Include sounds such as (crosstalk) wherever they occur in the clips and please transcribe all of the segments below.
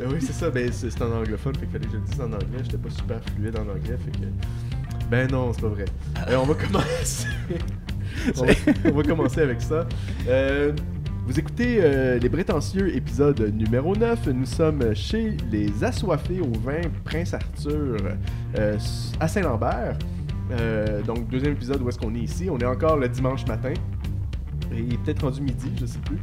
Euh, oui, c'est ça. Ben, c'est en anglophone, fait qu'il fallait que je le dise en anglais. J'étais pas super fluide en anglais, fait que. Ben non, c'est pas vrai. Euh, on va commencer. (laughs) on, va, on va commencer avec ça. Euh, vous écoutez euh, Les Prétentieux, épisode numéro 9. Nous sommes chez Les Assoiffés au vin Prince Arthur euh, à Saint-Lambert. Donc, deuxième épisode où est-ce qu'on est ici. On est encore le dimanche matin. Et il est peut-être rendu midi, je sais plus.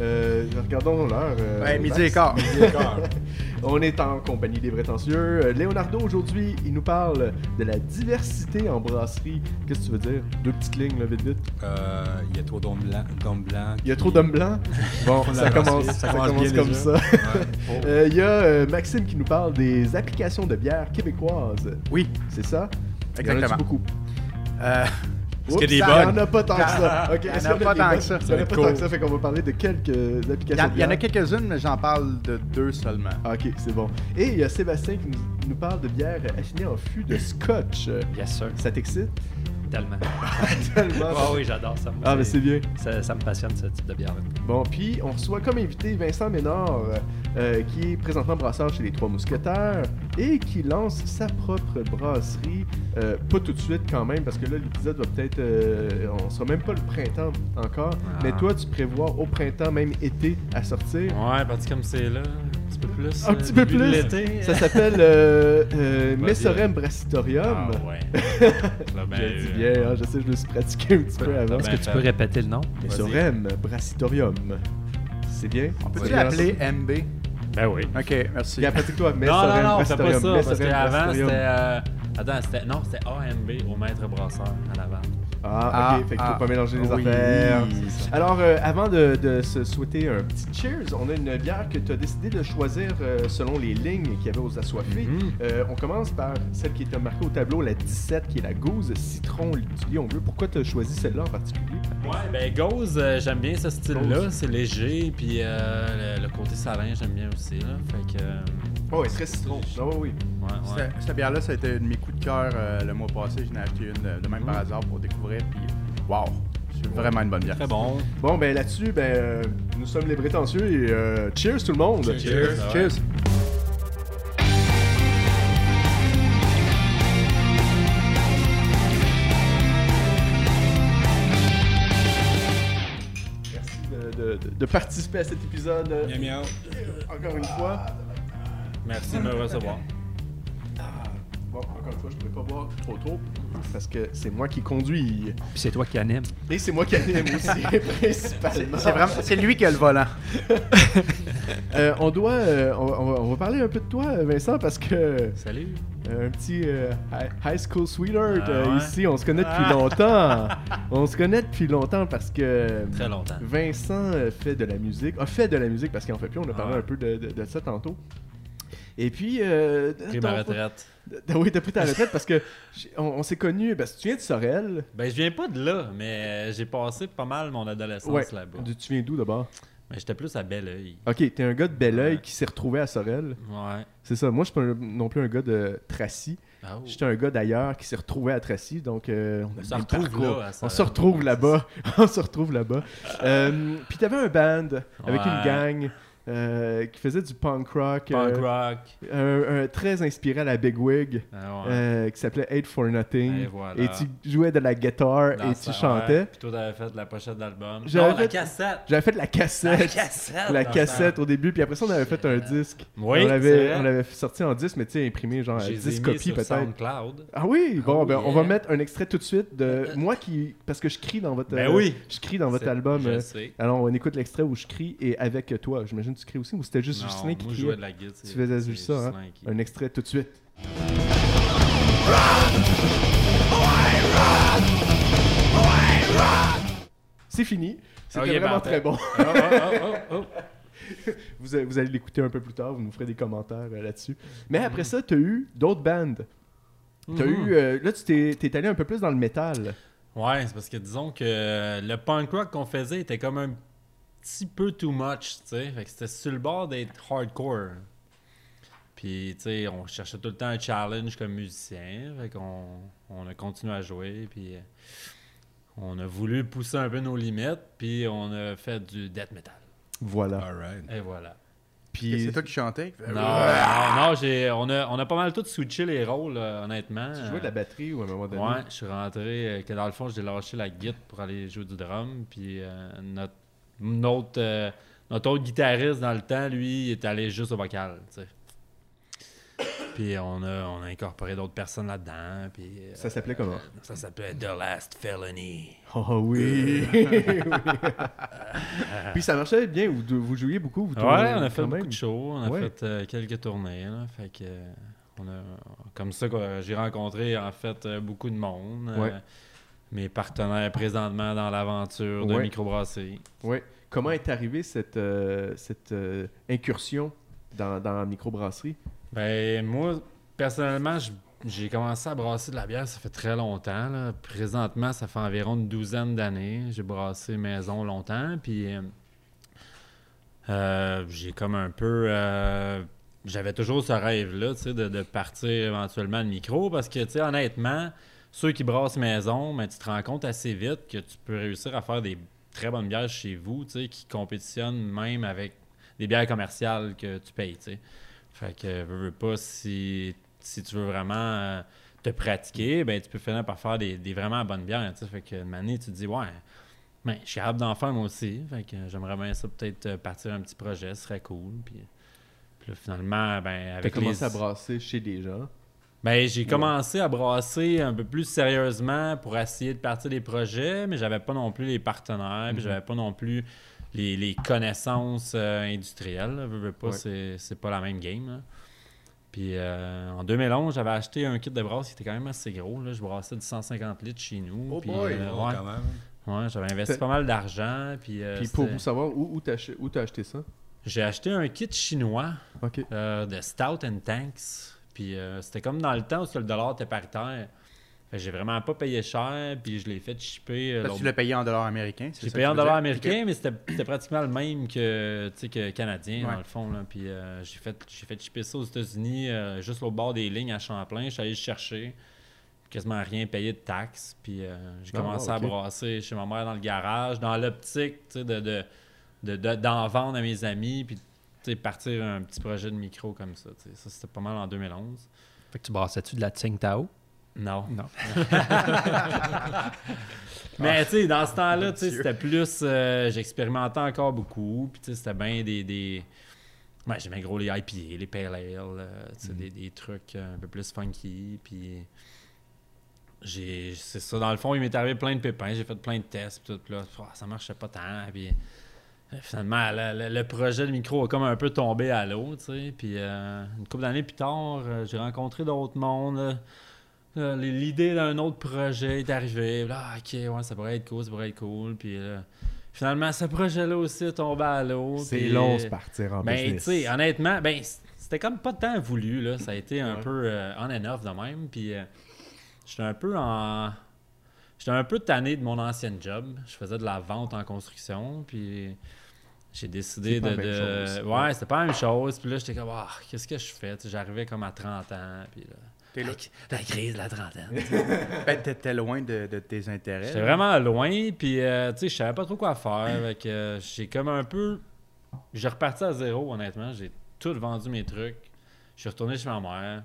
Euh, regardons l'heure. euh, Ouais, midi et quart. (laughs) On est en compagnie des prétentieux. Euh, Leonardo, aujourd'hui, il nous parle de la diversité en brasserie. Qu'est-ce que tu veux dire? Deux petites lignes, là, vite, vite. Euh, Il y a trop d'hommes blancs. d'hommes blancs Il y a trop d'hommes blancs? (laughs) Bon, ça commence, ça comme déjà. ça. Ouais. (laughs) Euh, Il y a euh, Maxime qui nous parle des applications de bière québécoises. Oui, C'est ça? Il y en exactement. beaucoup? Euh, Est-ce qu'il y a Il n'y en a pas tant que ça. Il y en a pas tant que ça. Il y en a pas va tant que ça, fait qu'on va parler de quelques Il y, applications il y en a quelques-unes, mais j'en parle de deux seulement. Ok, c'est bon. Et il y a Sébastien qui nous, parle de bière affinée en fût de scotch. Euh, Yes, sir. Ça t'excite? Tellement. (laughs) Tellement. Ah oui, j'adore ça. Moi, Ah, mais c'est bien. Ça, ça me passionne, ce type de bière Bon, puis on reçoit comme invité Vincent Ménard, euh, qui est présentement brasseur chez les Trois Mousquetaires et qui lance sa propre brasserie. Euh, pas tout de suite quand même, parce que là, l'épisode va peut-être. euh, on sera même pas le printemps encore. Ah. Mais toi, tu prévois au printemps, même été, à sortir. Ouais, parce que comme c'est là, petit peu plus. Un euh, petit peu plus. l'été. Ça s'appelle euh, euh. (laughs) Messorem Brassitorium. Ah ouais. (laughs) Ben, je dis euh, bien, hein, je sais, je me suis pratiqué un petit peu Ben, avant. ben, Est-ce que tu peux répéter le nom? Messorem Brassitorium. C'est bien? On peut-tu l'appeler. MB? Ben oui. Ok, merci. Bien, pratique-toi, Non, Messorem non, non, c'est pas ça. Parce qu'avant, c'était. euh, Attends, c'était. Non, c'était AMB au maître brasseur en avant. Ah, Ah, ok, fait qu'il ah. faut pas mélanger les Oui, affaires. Alors, euh, avant de, de se souhaiter un petit cheers, on a une bière que tu as décidé de choisir euh, selon les lignes qu'il y avait aux assoiffés. Mhm. Euh, on commence par celle qui était marquée au tableau, la 17, qui est la gouze citron lion bleu. Pourquoi tu as choisi celle-là en particulier? Ouais, ben Gauze, euh, j'aime bien ce style-là. Gauze. C'est léger, puis euh, le, le côté salin, j'aime bien aussi. Là. Fait que. Oh, elle très citron. Ah, oui, oui. ouais, ouais. Cette, cette bière-là, ça a été un de mes coups de cœur euh, le mois passé. J'en ai acheté une de, de même par hasard pour découvrir. Puis, wow, c'est vraiment une bonne bière. Très bon. Bon, ben là-dessus, ben, euh, nous sommes les prétentieux et euh, cheers tout le monde. Cheers. Cheers. Merci de, de- de- de participer à cet épisode. Miam, miam. Encore une fois. Merci de me recevoir. Bon, encore une fois, je ne pourrais pas boire trop trop parce que c'est moi qui conduis. Puis c'est toi qui anime. Et c'est moi qui anime aussi, (laughs) principalement. C'est vraiment, c'est lui qui a le volant. (laughs) Euh, on doit, euh, on, va- on va, on va parler un peu de toi, Vincent, parce que Salut. euh, un petit euh, hi- high school sweetheart Ah euh, ouais? ici, on se connaît depuis Ah. longtemps. on se connaît depuis longtemps parce que Très longtemps. Vincent fait de la musique, a fait de la musique parce qu'il en fait plus. On a parlé Ah ouais. un peu de, de- de ça tantôt. Et puis, euh, Pris ma retraite. (laughs) Oui, t'as pris ta retraite parce que on, on s'est connus. Que tu viens de Sorel. Ben, je viens pas de là, mais j'ai passé pas mal mon adolescence Ouais. là-bas. Tu viens d'où d'abord? Mais j'étais plus à Belleuil. Ok, t'es un gars de Belleuil Ouais. qui s'est retrouvé à Sorel. Ouais. C'est ça. Moi, je suis pas un- non plus un gars de Tracy. Ah, oh. J'étais un gars d'ailleurs qui s'est retrouvé à Tracy. Donc, euh, on, se retrouve là, On se retrouve là-bas. (laughs) on se retrouve là-bas. Euh, Puis t'avais un band avec Ouais. une gang euh, qui faisait du punk rock. Punk euh, rock. un- un- très inspiré à la Big Wig. Ah, ouais. euh, qui s'appelait Hate for Nothing. Et voilà. Et tu jouais de la guitare Dans et tu chantais. Puis toi, t'avais fait la pochette d'album. J'avais Non, la fait- cassette. J'avais fait de la cassette. La cassette. La cassette au début, puis après ça, on avait fait un disque. Oui, on l'avait on l'avait sorti en disque, mais tu sais, imprimé genre J'ai 10 mis copies peut-être. SoundCloud. Ah oui, bon, Oh, ben, on va mettre un extrait tout de suite de moi qui. Parce que je crie dans votre. Ben oui. Je crie dans votre album. Je sais. alors, on écoute l'extrait où je crie et avec toi. J'imagine tu cries aussi ou c'était juste Non, Justin qui moi, criait? de la. Tu faisais juste ça, hein? Un extrait tout de suite. C'est fini. C'était Ok, vraiment très bon. Oh, oh, oh, oh. Vous, allez- vous allez l'écouter un peu plus tard, vous nous ferez des commentaires euh, là-dessus. Mais après ça, tu as eu d'autres bandes. Eu, euh, là, tu t'es allé un peu plus dans le métal. Ouais, c'est parce que disons que le punk rock qu'on faisait était comme un petit peu too much, tu sais. Fait que c'était sur le bord d'être hardcore. Puis, tu sais, on cherchait tout le temps un challenge comme musicien. Fait qu'on on a continué à jouer. Puis, euh, on a voulu pousser un peu nos limites. Puis, on a fait du death metal. Voilà. Alright. Et voilà. Puis C'est toi qui chantais? Non, non, non, j'ai, on, a, on a pas mal tout switché les rôles, euh, honnêtement. tu jouais de la batterie ou à un moment donné? Ouais, je suis rentré, euh, que dans le fond, j'ai lâché la guitare pour aller jouer du drum. Puis euh, notre, notre, euh, notre autre guitariste dans le temps, lui, il est allé juste au vocal. Puis on a, on a incorporé d'autres personnes là-dedans. Puis, euh, Ça s'appelait comment? Ça s'appelait The Last Felony. Oh oui! Oui. (laughs) Puis ça marchait bien, vous, vous jouiez beaucoup, vous Ouais, on a fait beaucoup même. de shows, on a Ouais. fait euh, quelques tournées. Là, fait que, euh, on a, comme ça, quoi, j'ai rencontré en fait euh, beaucoup de monde. euh, Ouais. Mes partenaires présentement dans l'aventure de Ouais. microbrasserie. Ouais. Comment est arrivée cette, euh, cette euh, incursion dans, dans la microbrasserie? Ben, moi, personnellement, j'ai commencé à brasser de la bière, ça fait très longtemps. là. Présentement, ça fait environ une douzaine d'années. J'ai brassé maison longtemps, puis euh, euh, j'ai comme un peu... J'avais toujours ce rêve-là, tu sais, de, de partir éventuellement le micro, parce que, tu sais, honnêtement, ceux qui brassent maison, ben, tu te rends compte assez vite que tu peux réussir à faire des très bonnes bières chez vous, tu sais, qui compétitionnent même avec des bières commerciales que tu payes, tu sais. Fait que, veux, veux pas, si, si tu veux vraiment euh, te pratiquer, ben tu peux finir par faire des, des vraiment bonnes bières, tu sais. Fait que, une année, tu te dis, ouais, ben, je suis capable d'en faire moi aussi. Fait que j'aimerais bien ça, peut-être euh, partir un petit projet, ce serait cool. Puis, puis là, finalement, ben, avec commencé les... à brasser chez des gens. Ben, j'ai commencé à brasser un peu plus sérieusement pour essayer de partir des projets, mais j'avais pas non plus les partenaires, puis j'avais pas non plus les, les connaissances euh, industrielles. là. Veux, veux pas, Ouais. c'est, pas la même game. là. Puis euh, en 2011, j'avais acheté un kit de brasse qui était quand même assez gros. Là. Je brassais du 150 litres chez nous. Oh puis, boy! euh, ouais, quand même. ouais, j'avais investi pas mal d'argent. Puis, Puis pour vous savoir, où, où t'as acheté ça? j'ai acheté un kit chinois de Stout and Tanks. Puis euh, c'était comme dans le temps où le dollar était paritaire. J'ai vraiment pas payé cher, puis je l'ai fait shipper. euh, tu l'as payé en dollars américains. c'est J'ai payé en dollars américains, mais c'était c'était pratiquement le même que, que canadien, Ouais. dans le fond. Là. Puis euh, j'ai fait, j'ai fait shipper ça aux États-Unis, euh, juste au bord des lignes à Champlain. Je suis allé le chercher, quasiment rien payé de taxes. Puis j'ai Ah, commencé à brasser chez ma mère dans le garage, dans l'optique sais, de, de, d'en vendre à mes amis, puis partir un petit projet de micro comme ça. Ça, c'était pas mal en 2011. Fait que tu brassais-tu de la Tsingtao? Non. Non. (laughs) (laughs) Mais tu sais, dans ce temps-là, c'était plus. euh, J'expérimentais encore beaucoup. Puis tu sais, c'était bien des. des... Ouais, j'aimais gros les IPA, les Pale Ale, euh, sais, des, des trucs euh, un peu plus funky. Puis. J'ai. C'est ça, dans le fond, il m'est arrivé plein de pépins. J'ai fait plein de tests. Puis tout, puis là, ça marchait pas tant. Puis. Euh, Finalement, le, projet de micro a comme un peu tombé à l'eau, tu sais. Puis euh, une couple d'années plus tard, euh, j'ai rencontré d'autres mondes. Là, L'idée d'un autre projet est arrivée. Là, ah, ok, ouais, ça pourrait être cool, ça pourrait être cool. Puis là, finalement, ce projet-là aussi est tombé à l'eau. C'est puis, long, euh, se partir en Ben, tu business. sais, honnêtement, ben, c'était comme pas de temps voulu, là. Ça a été un Ouais. peu euh, on and off de même. Puis euh, j'étais un peu en. J'étais un peu tanné de mon ancienne job. Je faisais de la vente en construction. Puis j'ai décidé de. Ouais, c'était pas la même chose. Puis là, j'étais comme, ah, qu'est-ce que je fais? J'arrivais comme à 30 ans. Puis là. T'es là. La, la crise de la trentaine. (laughs) Ben, t'étais loin de, de tes intérêts. J'étais vraiment loin, puis euh, tu sais, je savais pas trop quoi faire. Avec, euh, j'ai comme un peu. J'ai reparti à zéro, honnêtement. J'ai tout vendu mes trucs. Je suis retourné chez ma mère.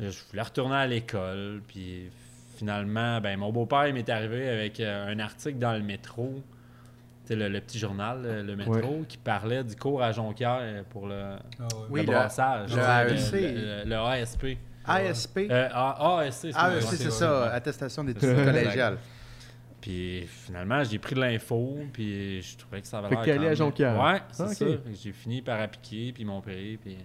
Là, je voulais retourner à l'école, puis finalement, ben, mon beau-père il m'est arrivé avec euh, un article dans le métro. Le, le petit journal, le, le métro, qui parlait du cours à Jonquière pour le, Ah ouais. Oui, le brassage. le. Le, le- le ASP. ASP. Euh, ASC, c'est Ah, c'est ça, attestation d'études collégiales. Puis finalement, j'ai pris de l'info, puis je trouvais que ça allé quand à Jonquière. Ouais, c'est Ah, ça. J'ai fini par appliquer, puis ils m'ont pris, puis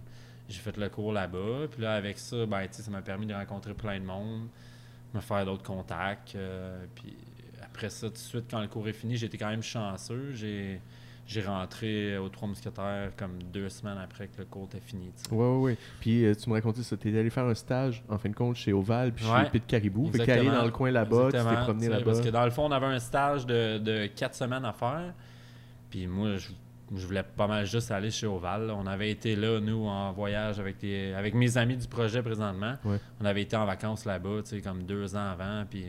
j'ai fait le cours là-bas. Puis là, avec ça, ben, tu sais, ça m'a permis de rencontrer plein de monde, me faire d'autres contacts. euh, puis après ça, tout de suite, quand le cours est fini, j'étais quand même chanceux. J'ai. J'ai rentré aux Trois Mousquetaires comme deux semaines après que le cours était fini. tu. Ouais, ouais, ouais. Puis euh, tu me racontais ça. T'es allé faire un stage, en fin de compte, chez Oval puis Ouais. chez Pit Caribou. Fait qu'aller Exactement. dans le coin là-bas, tu t'es Exactement, promené tu là-bas. Parce que dans le fond, on avait un stage de, de quatre semaines à faire. Puis moi, je, je voulais pas mal juste aller chez Oval. On avait été là, nous, en voyage avec, avec mes amis du projet présentement. Ouais. On avait été en vacances là-bas, tu sais, comme deux ans avant. Puis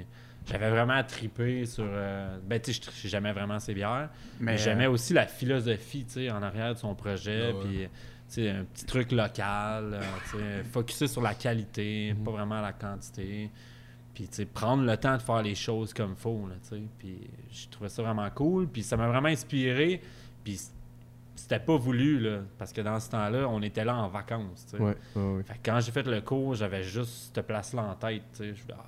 j'avais vraiment trippé sur. euh, ben, tu sais, je- j'aimais vraiment ces bières. Mais Mais j'aimais aussi la philosophie, tu sais, en arrière de son projet. Ah. Puis, tu sais, un petit truc local, euh, tu sais, (laughs) focuser sur la qualité, pas vraiment la quantité. Puis, tu sais, prendre le temps de faire les choses comme faut, là, tu sais. Puis, je trouvais ça vraiment cool. Puis, ça m'a vraiment inspiré. Puis, c'était pas voulu, là, parce que dans ce temps-là, on était là en vacances, tu sais. Ouais, ouais, ouais. Fait que quand j'ai fait le cours, j'avais juste cette place-là en tête, tu sais. Je ah,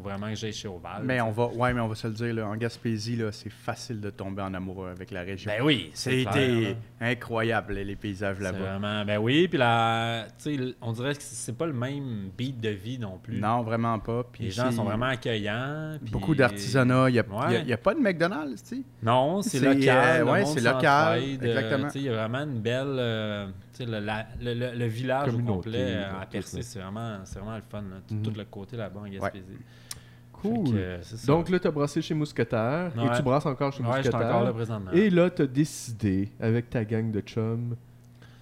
faut vraiment que j'aille chez Oval. Mais on va, ouais, mais on va se le dire, là, en Gaspésie, là, c'est facile de tomber en amour avec la région. Ben oui, c'est C'était incroyable, les paysages C'est là-bas. vraiment. Ben oui, puis là, tu sais, on dirait que c'est pas le même beat de vie non plus. Non, vraiment pas. Puis Les gens sont vraiment accueillants. puis- Beaucoup d'artisanat. Il n'y a, Ouais. y a- il y a pas de McDonald's, tu sais? Non, c'est C'est, local. euh, ouais, c'est local, euh, exactement. Il y a vraiment une belle. euh, tu sais, le, la- le- le- le village au complet euh, à Percé, c'est vraiment, c'est vraiment le fun. là. Tout, Mhm. tout le côté là-bas en Gaspésie. Cool. Que. Donc là, tu as brassé chez Mousquetaire et tu brasses encore chez ouais, Mousquetaire. encore là présentement. Et là, tu as décidé, avec ta gang de chums,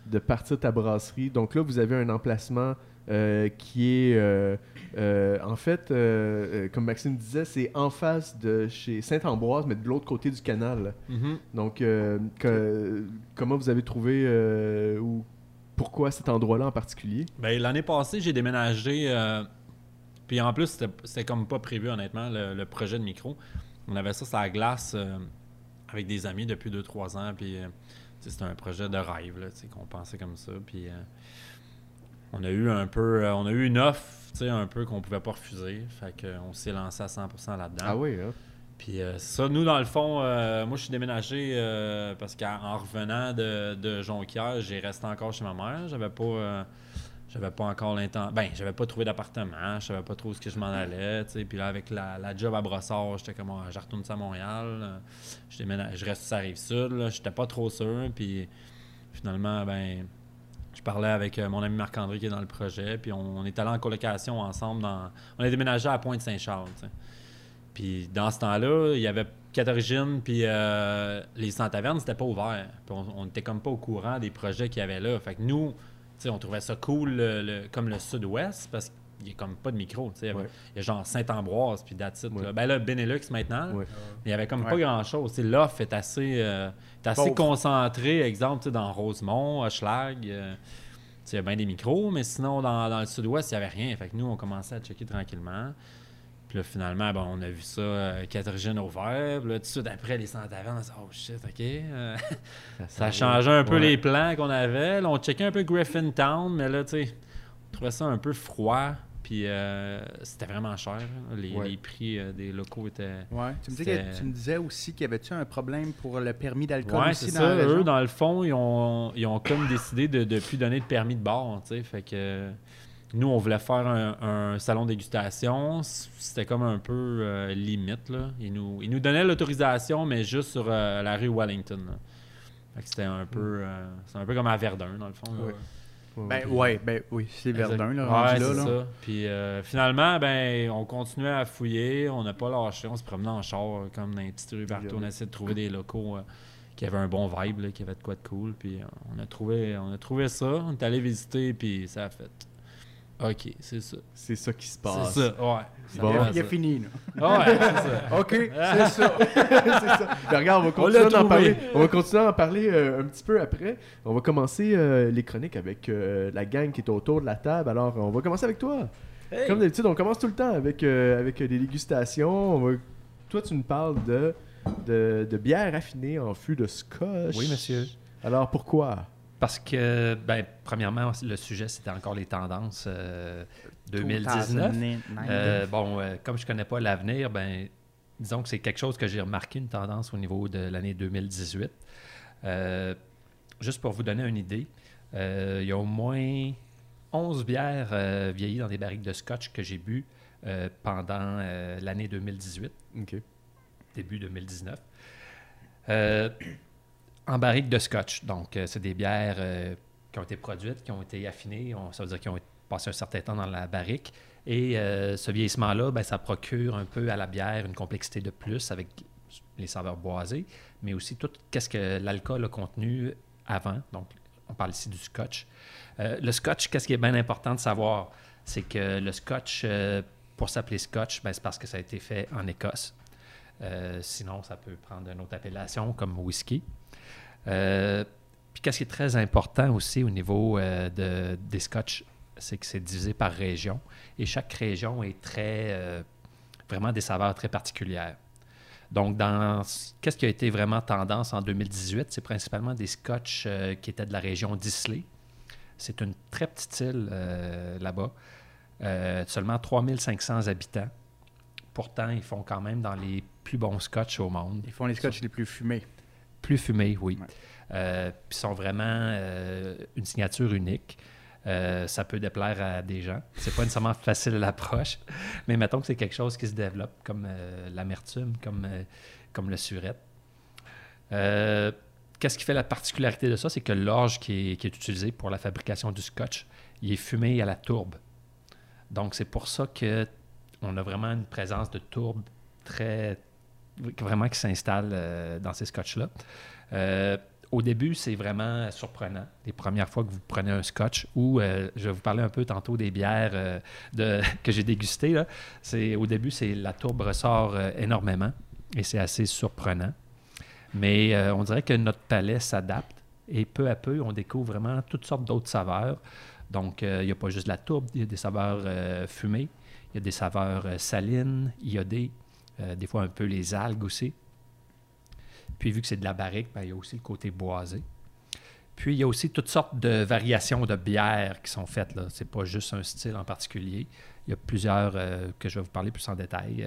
de partir ta brasserie. Donc là, vous avez un emplacement euh, qui est, euh, euh, en fait, comme Maxime disait, c'est en face de chez Saint-Ambroise, mais de l'autre côté du canal. Mhm. Donc, euh, que- comment vous avez trouvé ou pourquoi cet endroit-là en particulier? Ben, l'année passée, j'ai déménagé. Puis en plus, c'était comme pas prévu, honnêtement, le, le projet de micro. On avait ça sur la glace euh, avec des amis depuis 2-3 ans. Puis euh, c'était un projet de rêve, qu'on pensait comme ça. Puis euh, on a eu un peu. on a eu une offre, un peu qu'on pouvait pas refuser. Fait qu'on s'est lancé à 100% là-dedans. Ah oui, hein? Puis ça, nous, dans le fond, euh, moi, je suis déménagé parce qu'en revenant de, de Jonquière, j'ai resté encore chez ma mère. J'avais pas, j'avais pas encore l'intention. Ben, j'avais pas trouvé d'appartement. Je savais pas trop où ce que je m'en allais. Puis là, avec la, la job à Brossard, j'étais comme, Ah, je retourne ça à Montréal. Je, je reste sur la rive sud. là. J'étais pas trop sûr. Puis finalement, ben. Je parlais avec euh, mon ami Marc-André qui est dans le projet, puis on, est allé en colocation ensemble. Dans, on a déménagé à Pointe-Saint-Charles. Puis dans ce temps-là, il y avait Catorigine, puis euh, les sans-tavernes, c'était pas ouvert. Puis on, on était comme pas au courant des projets qu'il y avait là. Fait que nous, on trouvait ça cool, le- le- comme le sud-ouest, parce qu'il n'y a comme pas de micro. Il y Ouais. a genre Saint-Ambroise, puis that's it, Ouais. là. Ben là, Benelux maintenant. là. Ouais. Mais il y avait comme Ouais. pas grand-chose. L'offre est assez, euh, est assez concentrée, exemple, dans Rosemont, Hochelag. euh, il y a bien des micros, mais sinon, dans, dans le sud-ouest, il n'y avait rien. Fait que nous, on commençait à checker tranquillement. Puis là, finalement, ben, on a vu ça, euh, Caterigène au vert. Puis là, tout de suite après, les sans-tavernes, on s'est dit, oh shit, OK. euh, (laughs) ça a changé un peu Ouais. les plans qu'on avait. Là, on checkait un peu Griffintown, mais là, tu sais, on trouvait ça un peu froid. Puis euh, c'était vraiment cher. Les, Ouais. les prix euh, des locaux étaient. Ouais. Tu, me disais C'était- que- tu me disais aussi qu'il y avait-tu un problème pour le permis d'alcool Ouais, aussi dans ça. la région? Eux, dans le fond, ils ont, ils ont comme décidé de ne plus donner de permis de bar. tu sais. Fait que euh, nous, on voulait faire un, un salon dégustation. C'était comme un peu euh, limite. Là. Ils, nous, ils nous donnaient l'autorisation, mais juste sur euh, la rue Wellington. là. Fait que c'était un peu, euh, c'est un peu comme à Verdun, dans le fond. là. Ouais, Ben, ouais, ben oui, c'est Verdun, là, Ouais, rendu là, c'est là. ça. Puis euh, finalement, ben, on continuait à fouiller, on n'a pas lâché, on se promenait en char euh, comme dans les petites rues partout. On essayait de trouver des locaux euh, qui avaient un bon vibe, là, qui avaient de quoi de cool. Puis euh, on a trouvé, on a trouvé ça, on est allé visiter, puis ça a fait. Ok, c'est ça. C'est ça qui se C'est passe. ça, ouais. Ça Bon. Il a, fini, là. Ouais, c'est ça. (laughs) OK, c'est ça. (laughs) c'est ça. Ben, regarde, on va continuer l'a d'en parler. On va continuer à en parler euh, un petit peu après. On va commencer euh, les chroniques avec euh, la gang qui est autour de la table. Alors, on va commencer avec toi. Hey. Comme d'habitude, on commence tout le temps avec, euh, avec euh, des dégustations. On va- Toi, tu nous parles de, de, de bière affinée en fût de scotch. Oui, monsieur. Alors, pourquoi? Parce que, ben, premièrement, le sujet, c'était encore les tendances euh, 2019. 2019. Euh, bon, euh, comme je connais pas l'avenir, ben, disons que c'est quelque chose que j'ai remarqué, une tendance au niveau de l'année 2018. Euh, juste pour vous donner une idée, euh, il y a au moins 11 bières euh, vieillies dans des barriques de scotch que j'ai bu euh, pendant euh, l'année 2018 Ok. début 2019. En barrique de scotch. Donc, euh, c'est des bières euh, qui ont été produites, qui ont été affinées. Ça veut dire qu'ils ont passé un certain temps dans la barrique. Et euh, ce vieillissement-là, ben, ça procure un peu à la bière une complexité de plus avec les saveurs boisées, mais aussi tout qu'est-ce que l'alcool a contenu avant. Donc, on parle ici du scotch. Le scotch, qu'est-ce qui est bien important de savoir? C'est que le scotch, pour s'appeler scotch, ben, c'est parce que ça a été fait en Écosse. Sinon, ça peut prendre une autre appellation comme whisky. Euh, Puis, qu'est-ce qui est très important aussi au niveau euh, de, des scotch, c'est que c'est divisé par région. Et chaque région est très. euh, vraiment des saveurs très particulières. Donc, dans qu'est-ce qui a été vraiment tendance en 2018, c'est principalement des scotch euh, qui étaient de la région d'Islay. C'est une très petite île là-bas, euh, seulement 3500 habitants. Pourtant, ils font quand même dans les plus bons scotch au monde. Ils font les scotch les plus fumés. Plus fumés, oui. Ouais. Euh, puis sont vraiment euh, une signature unique. Euh, ça peut déplaire à des gens. C'est pas nécessairement facile à l'approche, (laughs) mais mettons que c'est quelque chose qui se développe, comme euh, l'amertume, comme, euh, comme le surette. Qu'est-ce qui fait la particularité de ça? C'est que l'orge qui est, qui est utilisé pour la fabrication du scotch, il est fumé à la tourbe. Donc, c'est pour ça que on a vraiment une présence de tourbe très vraiment qui s'installe euh, dans ces scotch-là. Euh, au début, c'est vraiment surprenant. Les premières fois que vous prenez un scotch, ou euh, je vais vous parler un peu tantôt des bières (laughs) que j'ai dégustées. Là. Au début, la tourbe ressort énormément et c'est assez surprenant. Mais on dirait que notre palais s'adapte et peu à peu, on découvre vraiment toutes sortes d'autres saveurs. Donc, il n'y a pas juste la tourbe, il y a des saveurs fumées, il y a des saveurs salines, iodées, euh, des fois un peu les algues aussi. Puis, vu que c'est de la barrique, ben, il y a aussi le côté boisé. Puis, il y a aussi toutes sortes de variations de bières qui sont faites. Ce n'est pas juste un style en particulier. Il y a plusieurs euh, que je vais vous parler plus en détail.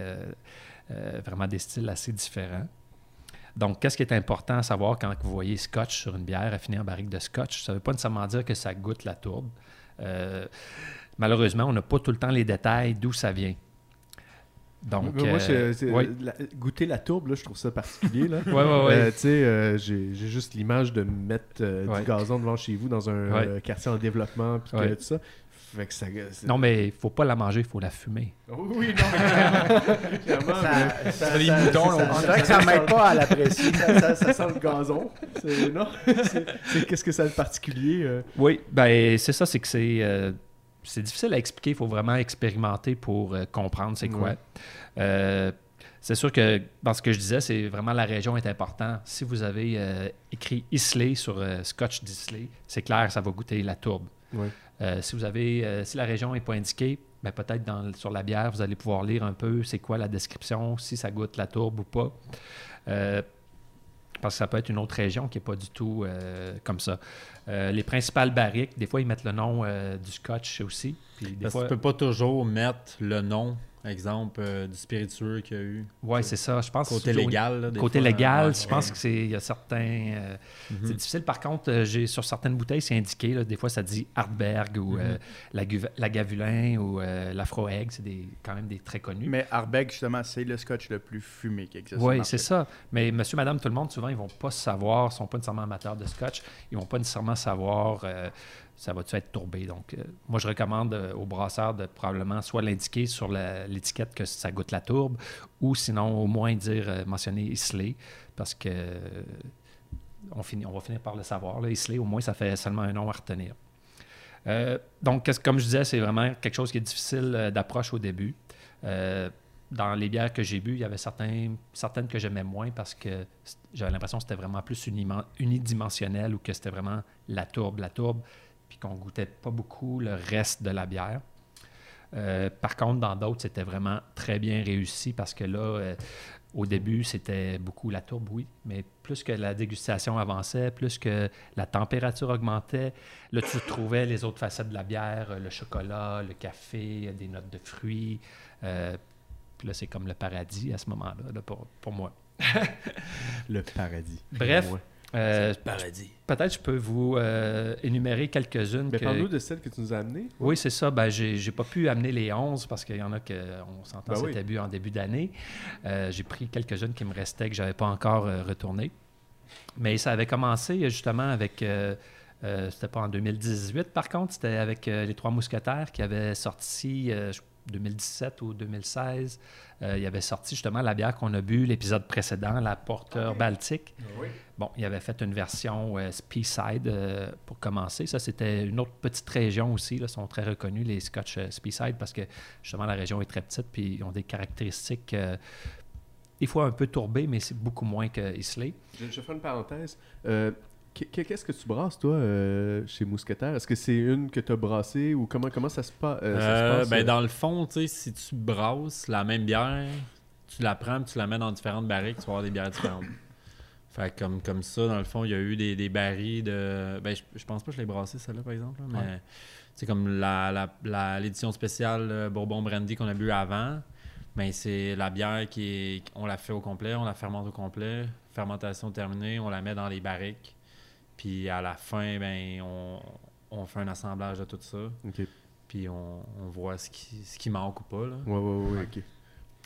euh, vraiment des styles assez différents. Donc, qu'est-ce qui est important à savoir quand vous voyez scotch sur une bière affinée en barrique de scotch? Ça ne veut pas nécessairement dire que ça goûte la tourbe. Malheureusement, on n'a pas tout le temps les détails d'où ça vient. Donc, Mais moi, euh, la- goûter la tourbe, là, je trouve ça particulier. Là. Ouais, ouais, ouais. Euh, tu sais, euh, j'ai juste l'image de mettre euh, Ouais. du gazon devant chez vous dans un Ouais. euh, quartier en développement, puis tout ça. Fait que ça. Non, mais il ne faut pas la manger, il faut la fumer. Oui, non, mais clairement. Ça- mais ça- les ça- moutons, ça- là, On ça- dirait que ça ça- m'aide pas à l'apprécier. Ça, ça- ça sent le gazon. C'est- Non, c'est c'est- qu'est-ce que ça a de particulier euh? Oui, ben c'est ça, c'est que c'est euh, c'est difficile à expliquer. Il faut vraiment expérimenter pour euh, comprendre c'est quoi. Ouais. Euh, c'est sûr que dans ce que je disais, c'est vraiment la région est importante. Si vous avez euh, écrit Islay sur Scotch d'Islay, c'est clair, ça va goûter la tourbe. Ouais. Si vous avez, si la région n'est pas indiquée, ben peut-être dans- sur la bière, vous allez pouvoir lire un peu c'est quoi la description, si ça goûte la tourbe ou pas. Parce que ça peut être une autre région qui n'est pas du tout euh, comme ça. Euh, les principales barriques, des fois, ils mettent le nom euh, du scotch aussi. Puis des Parce que fois, tu peux pas toujours mettre le nom, exemple, euh, du spiritueux qu'il y a eu. ouais, c'est ça. Je pense Côté légal. là, des Côté fois, légal, ouais. je pense que c'est il y a certains. euh, Mhm. C'est difficile. Par contre, euh, j'ai sur certaines bouteilles, c'est indiqué. là, des fois, ça dit Hartberg ou euh, la, la Gavulin ou euh, l'Afro-Egg. C'est des, quand même des très connus. Mais Arbeck, justement, c'est le scotch le plus fumé qui existe. Oui, c'est ça. Mais monsieur, madame, tout le monde, souvent, ils vont pas savoir, ils sont pas nécessairement amateurs de scotch, ils vont pas nécessairement savoir euh, ça va-tu être tourbé? Donc, euh, moi, je recommande euh, aux brasseurs de probablement soit l'indiquer sur l'étiquette que ça goûte la tourbe, ou sinon, au moins dire, euh, mentionner Islay, parce que on, va finir par le savoir. Là. Islay, au moins, ça fait seulement un nom à retenir. Donc, comme je disais, c'est vraiment quelque chose qui est difficile d'approche au début. Dans les bières que j'ai bu, il y avait certaines que j'aimais moins parce que j'avais l'impression que c'était vraiment plus unidimensionnel ou que c'était vraiment la tourbe, la tourbe, puis qu'on goûtait pas beaucoup le reste de la bière. Euh, par contre, dans d'autres, c'était vraiment très bien réussi parce que là, euh, au début, c'était beaucoup la tourbe, oui, mais plus que la dégustation avançait, plus que la température augmentait, là, tu trouvais les autres facettes de la bière, euh, le chocolat, le café, des notes de fruits. euh, puis là, c'est comme le paradis à ce moment-là, là, pour, pour moi. (laughs) Le paradis. Bref. Euh, Paradis. peut-être je peux vous euh, énumérer quelques-unes. Mais que- parle-nous de celle que tu nous as amenée. Oui, c'est ça. Ben, j'ai, pas pu amener les 11 parce qu'il y en a que, on s'entend, Ben oui. bu en début d'année. Euh, j'ai pris quelques-unes qui me restaient que j'avais pas encore euh, retournées. Mais ça avait commencé justement avec. euh, euh, c'était pas en 2018, par contre, c'était avec euh, les Trois Mousquetaires qui avaient sorti, euh, je- 2017 ou 2016, euh, il avait sorti justement la bière qu'on a bu l'épisode précédent, la Porter Baltique. Bon, il avait fait une version euh, Speyside euh, pour commencer. Ça, c'était une autre petite région aussi. Là, sont très reconnus, les Scotch euh, Speyside, parce que justement, la région est très petite, puis ils ont des caractéristiques, des fois un peu tourbées, mais c'est beaucoup moins que Islay. Je, je fais une parenthèse. Qu- qu- Qu'est-ce que tu brasses, toi, euh, chez Mousquetaire? Est-ce que c'est une que tu as brassée ou comment, comment ça se, euh, Euh, passe ben, dans le fond, si tu brasses la même bière, tu la prends, tu la mets dans différentes barriques, tu vas avoir des bières différentes. (laughs) Fait comme, comme ça, dans le fond, il y a eu des, des barils de. Ben, je, je pense pas que je l'ai brassé, celle-là, par exemple. là, mais c'est comme la, la- la- l'édition spéciale Bourbon Brandy qu'on a bu avant. Ben, c'est la bière qui est. On la fait au complet, on la fermente au complet. Fermentation terminée, on la met dans les barriques. Puis à la fin, ben, on, on fait un assemblage de tout ça. Ok. Puis on, on voit ce qui, ce qui manque ou pas. Là. Ouais, ouais, ouais, ok.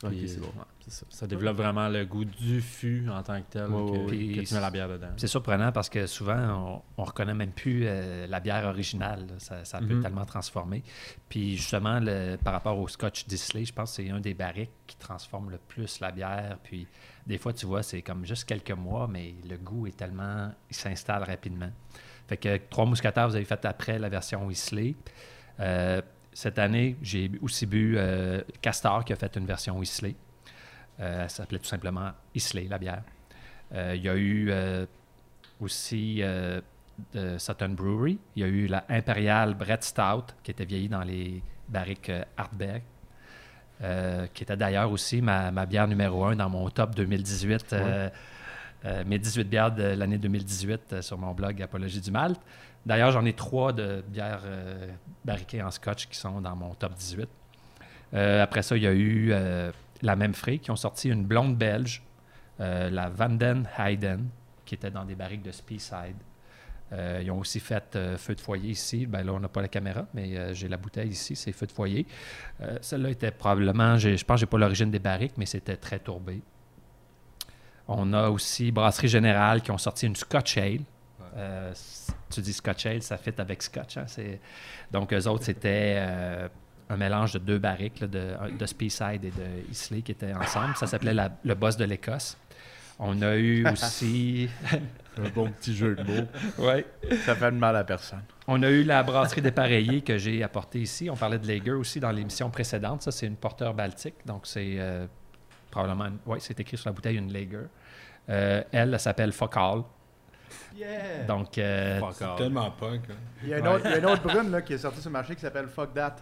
Ok, Puis, c'est bon. ouais, ça. Ça développe vraiment le goût du fût en tant que tel Ouais, que, ouais, ouais. que tu mets la bière dedans. C'est surprenant parce que souvent, on, on reconnaît même plus euh, la bière originale. Ça, ça peut Mhm. tellement transformer. Puis justement, le- par rapport au Scotch Disley, je pense que c'est un des barriques qui transforme le plus la bière. Puis des fois, tu vois, c'est comme juste quelques mois, mais le goût est tellement... Il s'installe rapidement. Fait que Trois Mousquetaires, vous avez fait après la version Islay. Euh, cette année, j'ai aussi bu euh, Castor qui a fait une version Islay. Euh, elle s'appelait tout simplement Islay, la bière. Euh, il y a eu euh, aussi Sutton Brewery. Il y a eu la Imperial Brett Stout, qui était vieillie dans les barriques Hartberg, euh, qui était d'ailleurs aussi ma, ma bière numéro un dans mon top 2018. euh, euh, mes 18 bières de l'année 2018 euh, sur mon blog Apologie du Malte. D'ailleurs, j'en ai trois de bières barriquées en scotch qui sont dans mon top 18. Euh, après ça, il y a eu la même frais qui ont sorti une blonde belge, la Vanden Hayden, qui était dans des barriques de Speyside. Euh, ils ont aussi fait euh, feu de foyer ici. Ben là, on n'a pas la caméra, mais euh, j'ai la bouteille ici, c'est feu de foyer. Celle-là était probablement, je pense que j'ai pas l'origine des barriques, mais c'était très tourbé. On a aussi Brasserie Générale qui ont sorti une Scotch Ale. Tu dis Scotch Ale, ça fit avec Scotch. hein, Donc, eux autres, c'était un mélange de deux barriques, là, de, de Speyside et de Islay qui étaient ensemble. Ça s'appelait la- le boss de l'Écosse. On a eu (laughs) aussi... Un bon petit jeu de mots. ouais. Ça fait de mal à personne. On a eu la brasserie dépareillée que j'ai apportée ici. On parlait de Lager aussi dans l'émission précédente. Ça, c'est une porteur baltique. Donc, c'est euh, probablement... Oui, c'est écrit sur la bouteille une Lager. Euh, elle, elle s'appelle Focal. Yeah! Donc, euh, off. Tellement punk. hein. Il y a une autre, il y a une autre brune là, qui est sortie sur le marché qui s'appelle Fuck That.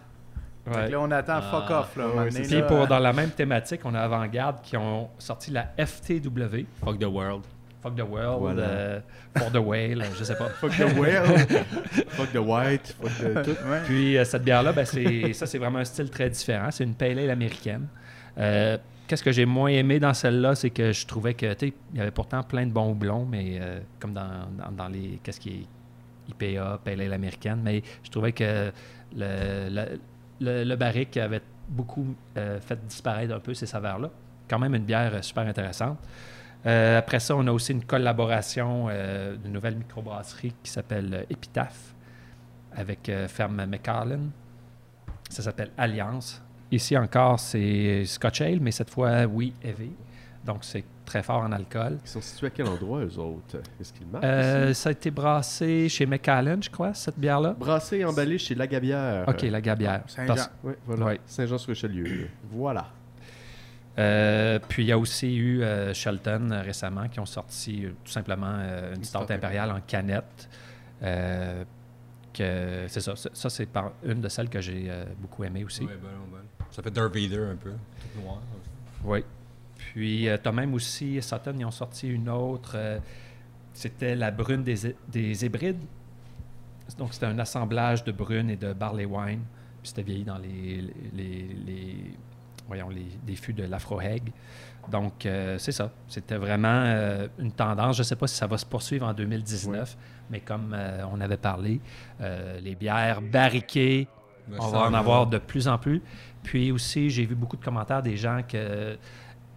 Ouais. là, on attend Ah. Fuck Off. Là, Ouais, moment ouais, donné, c'est Puis là, pour, dans la même thématique, on a Avant-Garde qui ont sorti la FTW, Fuck the world. Fuck the World, Voilà. euh, For the Whale, je sais pas. Fuck the whale, (laughs) fuck the white, fuck the tout. ouais. Puis euh, cette bière-là, ben, c'est, ça, c'est vraiment un style très différent. C'est une pale ale américaine. Euh, qu'est-ce que j'ai moins aimé dans celle-là, c'est que je trouvais que, tu sais, il y avait pourtant plein de bons houblons, mais euh, comme dans, dans, dans les, qu'est-ce qui est IPA, pale ale américaine, mais je trouvais que le, le, le, le barrique avait beaucoup euh, fait disparaître un peu ces saveurs-là. Quand même une bière super intéressante. Euh, après ça, on a aussi une collaboration euh, d'une nouvelle microbrasserie qui s'appelle euh, Epitaph avec euh, Ferme McAllen. Ça s'appelle Alliance. Ici encore, c'est Scotch Ale, mais cette fois, oui, heavy. Donc, c'est très fort en alcool. Ils sont situés à quel endroit, eux autres? Est-ce qu'ils marquent Euh, ça a été brassé chez McAllen, je crois, cette bière-là. Brassé et emballé chez La Gabière. OK, la gabière. Saint-Jean. Parce- Ouais, voilà. Ouais. Saint-Jean-sur-Richelieu. Voilà. Euh, puis il y a aussi eu euh, Shelton euh, récemment qui ont sorti tout simplement une stout impériale en canette. Que c'est ça. Ça, c'est par- une de celles que j'ai beaucoup aimé aussi. Ouais, bonne, bonne. Ça fait Darth Vader un peu. Tout noir. Oui. Puis, tu as même aussi, Sutton, ils ont sorti une autre. c'était la brune des, des hybrides. Donc, c'était un assemblage de brune et de barley wine. Puis, c'était vieilli dans les, les, les- voyons, les, des fûts de l'Afro-Heg. Donc, euh, c'est ça. C'était vraiment euh, une tendance. Je ne sais pas si ça va se poursuivre en 2019, mais comme euh, on avait parlé, les bières barriquées, Ben, on va en avoir de plus en plus. Puis aussi, j'ai vu beaucoup de commentaires des gens que, tu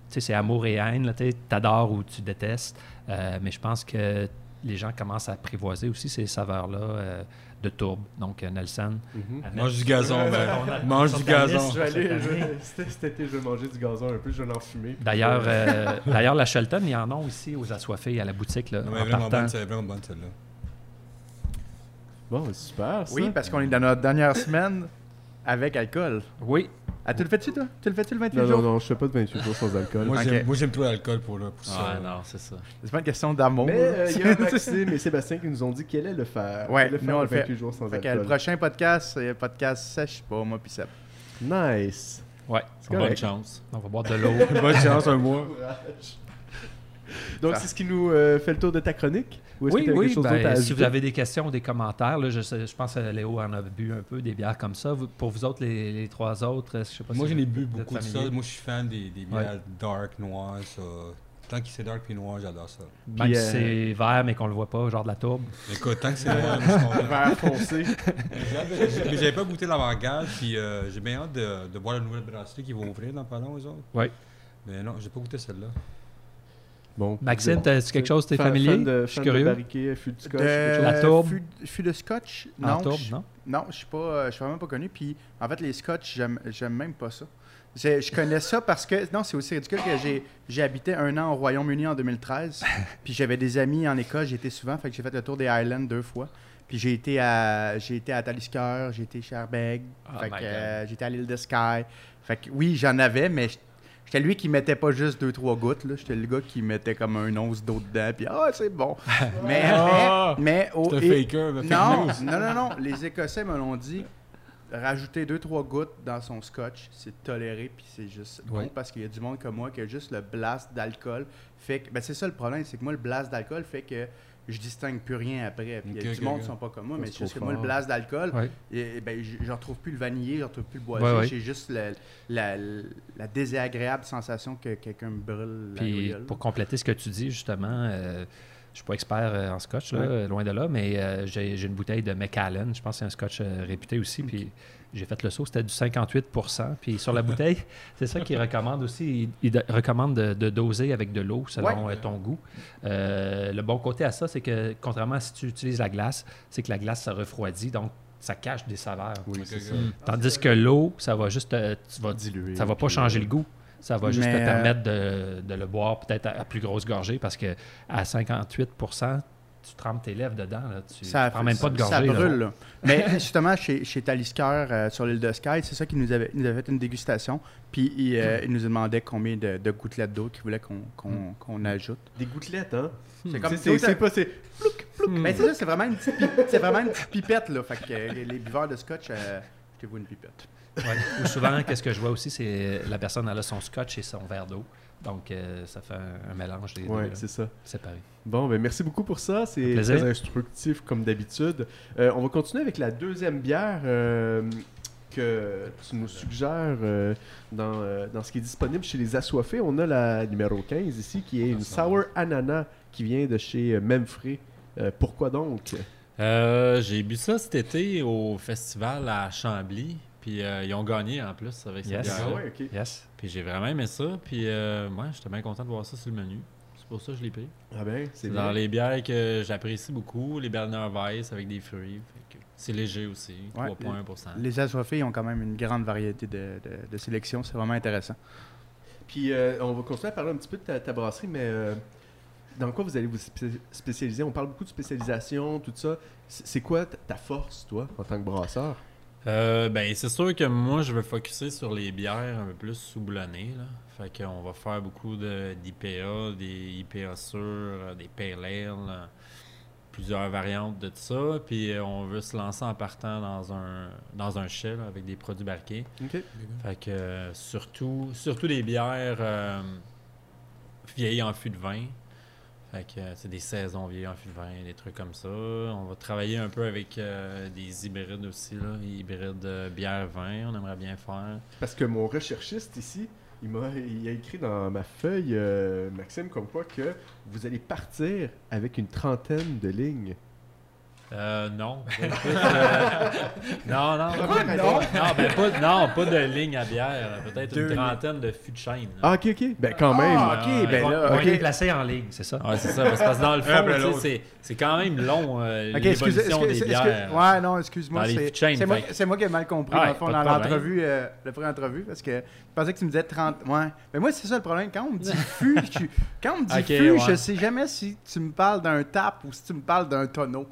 sais, c'est amour et haine, tu adores ou tu détestes. Mais je pense que les gens commencent à apprivoiser aussi ces saveurs-là de tourbe. Donc, euh, Nelson. Mhm. Mange du gazon, ben. Mange du gazon. cet été, je vais manger du gazon un peu, je vais en fumer. D'ailleurs, Euh, d'ailleurs, la Shelton, il y en a aussi aux assoiffés à la boutique. Là, Non, mais en vraiment partant. bonne, c'est vraiment bonne celle-là. Bon, c'est super. ça. Oui, parce qu'on est dans notre dernière semaine avec alcool? Oui, Ah, tu le fais-tu, toi? Tu le fais-tu le 28 Non, non, jours? non, je fais pas de 28 jours sans alcool. Moi, j'aime- moi, j'aime trop l'alcool pour, là, pour ça. Ouais, non, c'est ça. C'est pas une question d'amour. Mais euh, il y a (laughs) Maxime et Sébastien qui nous ont dit qu'elle allait le faire. Ouais, nous, faire on le le fait. 28 jours sans Fait que le alcool. prochain podcast, c'est un podcast sèche, pas moi puis Seb. Nice. Ouais. C'est Bonne chance. On va boire de l'eau. (laughs) Bonne chance, un mois. (laughs) Donc, c'est ce qui nous euh, fait le tour de ta chronique Ou est-ce que Oui, oui. quelque chose ben, à si vous avez des questions ou des commentaires, là, je, sais- je pense que Léo en a bu un peu des bières comme ça. Vous- pour vous autres, les, les trois autres, je sais pas Moi, si j'en ai bu beaucoup de ça. Moi, je suis fan des, des Ouais. bières dark, noires, ça. Tant qu'il c'est dark puis noir, j'adore ça. Si euh, c'est vert, mais qu'on le voit pas, genre de la tourbe. Écoute, tant que c'est (laughs) content. Vert foncé. (laughs) Mais j'avais pas goûté l'avant-garde, puis euh, j'ai bien hâte de, de voir la nouvelle brasserie qui va ouvrir dans pas long, eux autres. Oui. Mais non, j'ai pas goûté celle-là. Bon, Maxime, bon. t'as-tu quelque chose, t'es familier? fan de- Je suis de curieux. barriquet, fût de scotch, De-? La tourbe. Fût, fût de scotch? Non. tourbe, je- non? Non, je suis pas, euh, je suis vraiment pas connu. Puis en fait, les scotch, j'aime, j'aime même pas ça. Je, je connais ça parce que non, c'est aussi ridicule que j'ai, j'ai habité un an au Royaume-Uni en 2013. (laughs) puis j'avais des amis en Écosse, j'y étais souvent, fait que j'ai fait le tour des Highlands deux fois. Puis j'ai été à, j'ai été à Talisker, j'ai été chez Arbeg, Oh fait que my euh, j'étais à l'île de Skye. Fait que oui, j'en avais, mais j'étais lui qui mettait pas juste deux trois gouttes là. J'étais le gars qui mettait comme un once d'eau dedans. Puis ah, c'est bon. (laughs) mais Ah! mais, mais un et- faker, fake non, non, non, non. (laughs) Les Écossais me l'ont dit. Rajouter deux, trois gouttes dans son scotch, c'est toléré, puis c'est juste bon parce qu'il y a du monde comme moi qui a juste le blast d'alcool. Fait que, ben c'est ça le problème, c'est que moi, le blast d'alcool fait que je distingue plus rien après. Puis il y a du monde qui sont pas comme moi, Ça, mais c'est juste que moi, le blast d'alcool, et, ben, je je retrouve plus le vanillé, je retrouve plus le boisé. Ouais, ouais. J'ai juste la, la, la désagréable sensation que quelqu'un me brûle Puis pour compléter ce que tu dis, justement, euh, je suis pas expert euh, en scotch, là, loin de là, mais euh, j'ai j'ai une bouteille de Macallan. Je pense que c'est un scotch euh, réputé aussi. Puis j'ai fait le saut, c'était du 58% Puis sur la (laughs) bouteille, c'est ça qu'il recommande aussi. Il, il de- recommande de, de doser avec de l'eau selon Ouais. euh, ton goût. Euh, le bon côté à ça, c'est que contrairement à si tu utilises la glace, c'est que la glace se refroidit, donc ça cache des saveurs. Oui, ça. Tandis que l'eau, ça va juste, te- tu vas Diluer. ça va pas changer euh, le goût. Ça va juste Mais, te euh, permettre de, de le boire peut-être à, à plus grosse gorgée parce que à 58 tu trempes tes lèvres dedans. Là. Tu ne prends même pas de gorgée. Ça brûle, là. (laughs) Mais justement, chez, chez Talisker, euh, sur l'île de Skye, c'est ça qui nous avait, il nous avait fait une dégustation. Puis il, euh, il nous demandait combien de, de gouttelettes d'eau qu'il voulait qu'on qu'on- qu'on ajoute. Des gouttelettes, hein? C'est C'est- C'est c'est pas... c'est- Mais c'est ça, c'est vraiment, une petite pi- c'est vraiment une petite pipette. Là. Fait que euh, les buveurs de scotch, euh, achetez-vous une pipette. Ouais. Ou souvent, qu'est-ce que je vois aussi, c'est la personne elle a son scotch et son verre d'eau. Donc, euh, ça fait un, un mélange des deux Ouais, c'est ça. séparés. Bon, ben merci beaucoup pour ça. C'est très instructif comme d'habitude. Euh, on va continuer avec la deuxième bière euh, que tu nous suggères euh, dans, euh, dans ce qui est disponible chez les Assoiffés. On a la numéro 15 ici qui est une Sour Ananas qui vient de chez Memfrey. Euh, pourquoi donc? Euh, j'ai bu ça cet été au festival à Chambly. Puis euh, ils ont gagné en plus avec cette Yes. bière-là. Ah ouais, ok. Yes. Puis j'ai vraiment aimé ça. Puis euh, moi, j'étais bien content de voir ça sur le menu. C'est pour ça que je l'ai pris. Ah ben, c'est C'est dans bien. les bières que j'apprécie beaucoup, les Berliner Weiss avec des fruits. C'est léger aussi, Ouais, 3,1%. Les assoiffés ont quand même une grande variété de, de, de sélection. C'est vraiment intéressant. Puis euh, on va continuer à parler un petit peu de ta, ta brasserie, mais euh, dans quoi vous allez vous spé- spécialiser? On parle beaucoup de spécialisation, tout ça. C'est quoi ta, ta force, toi, en tant que brasseur? Euh, ben, c'est sûr que moi, je veux focuser sur les bières un peu plus sous-blonnées. Là. Fait qu'on va faire beaucoup de- d'IPA, des IPA sûrs, des Pale Ale, plusieurs variantes de tout ça. Puis euh, on veut se lancer en partant dans un, dans un shell avec des produits barqués. Fait que euh, surtout, surtout des bières euh, vieilles en fût de vin. Fait que euh, c'est des saisons vieilles en vin, des trucs comme ça. On va travailler un peu avec euh, des hybrides aussi, là, hybrides euh, bière-vin, on aimerait bien faire. Parce que mon recherchiste ici, il m'a il a écrit dans ma feuille, Maxime, comme quoi que vous allez partir avec une trentaine de lignes. Euh, non. Euh, (laughs) non, non. Quoi, non, non? non, ben pas, non, pas de ligne à bière. Peut-être Deux une trentaine de fûts de chêne. Ah, ok, ok. Ben, quand même. Ah, ok, ben on là, on ok. est placé en ligne, c'est ça? Ouais, c'est ça. parce que dans le (laughs) fond, c'est, c'est quand même long, euh, l'évolution excuse- des bières. ouais, non, excuse-moi. C'est moi, moi qui ai mal compris, Ouais, dans le l'entrevue, euh, la première entrevue, parce que je pensais que tu me disais 30. Ouais. Mais moi, c'est ça le problème. Quand on me dit fût, (laughs) quand on me dit Ok, fût, je sais jamais si tu me parles d'un tap ou si tu me parles d'un tonneau.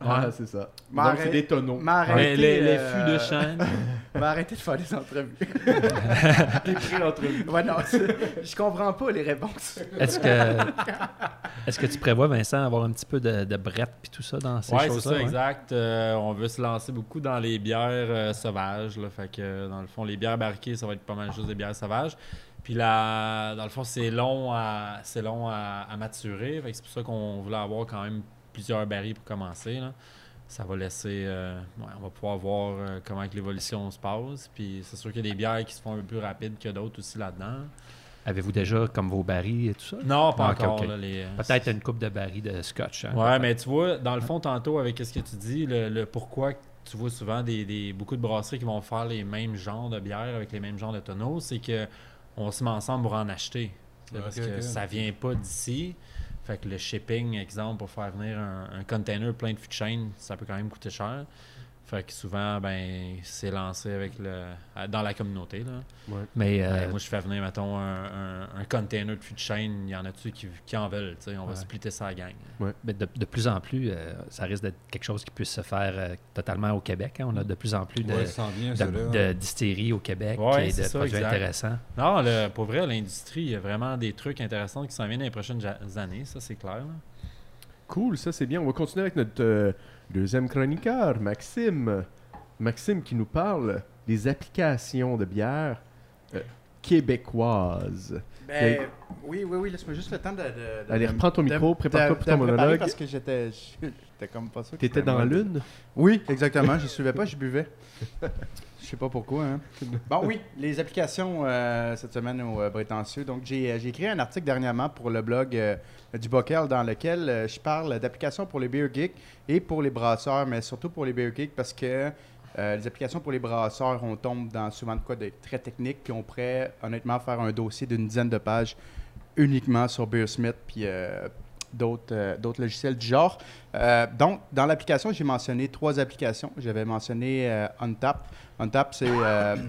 Ah, c'est ça. Donc, c'est des tonneaux. arrêté, les, les euh, fûts de chêne. (laughs) m'a arrêté de faire des entrevues. (laughs) Des pré-entrevues. ouais, non, c'est- je comprends pas les réponses. Est-ce que, (laughs) est-ce que tu prévois, Vincent, avoir un petit peu de, de brette puis tout ça dans ces Ouais, c'est choses-là? ça, ouais? exact. Euh, on veut se lancer beaucoup dans les bières euh, sauvages. Là, fait que, dans le fond, les bières barriquées, ça va être pas mal juste des bières sauvages. Puis là, dans le fond, c'est long à, c'est long à, à maturer. C'est pour ça qu'on voulait avoir quand même plusieurs barils pour commencer. Là. Ça va laisser. euh, ouais, on va pouvoir voir euh, comment que l'évolution se passe. Puis c'est sûr qu'il y a des bières qui se font un peu plus rapides que d'autres aussi là-dedans. Avez-vous déjà comme vos barils et tout ça? Non, pas Ah, encore. ok. là, les, euh, Peut-être une coupe de barils de scotch. hein, Ouais, mais tu vois, dans le fond, tantôt, avec ce que tu dis, le, le pourquoi tu vois souvent des, des- beaucoup de brasseries qui vont faire les mêmes genres de bières avec les mêmes genres de tonneaux, c'est que on se met ensemble pour en acheter. Parce que ok. ça vient pas d'ici. Fait que le shipping, exemple, pour faire venir un, container plein de de chêne, ça peut quand même coûter cher. Fait que souvent, ben, c'est lancé avec le, dans la communauté. Là. Mais Ben, euh, moi, je fais venir, mettons, un, un, un container de fûts de chêne. Il y en a-tu qui, qui en veulent. tu sais, On va Ouais. splitter ça à la gang. mais de, de plus en plus, euh, ça risque d'être quelque chose qui puisse se faire euh, totalement au Québec. hein. On a de plus en plus de, Ouais, vient, de, distilleries au Québec Ouais, et de c'est ça, produits exact. intéressants. Non, le- pour vrai, l'industrie, il y a vraiment des trucs intéressants qui s'en viennent dans les prochaines années, ça c'est clair. là. Cool, ça c'est bien. On va continuer avec notre euh, deuxième chroniqueur, Maxime. Maxime qui nous parle des applications de bière euh, québécoises. Ben, oui, oui, oui, laisse-moi juste le temps de. Allez, de- reprends ton de- micro, prépare-toi pour ton monologue. Parce que j'étais. J'étais comme pas sûr. T'étais dans la lune? Oui, exactement. Je suivais pas, je buvais. Je sais pas pourquoi. Hein. Bon, oui, les applications euh, cette semaine au euh. Donc, j'ai euh, j'ai écrit un article dernièrement pour le blog euh, du Bockel dans lequel je parle d'applications pour les beer geeks et pour les brasseurs, mais surtout pour les beer geeks parce que euh, les applications pour les brasseurs, on tombe dans souvent de quoi de très technique, puis on pourrait honnêtement faire un dossier d'une dizaine de pages uniquement sur Beersmith puis euh, d'autres euh, d'autres logiciels du genre. Donc, dans l'application, j'ai mentionné trois applications. J'avais mentionné Untap. Untap, c'est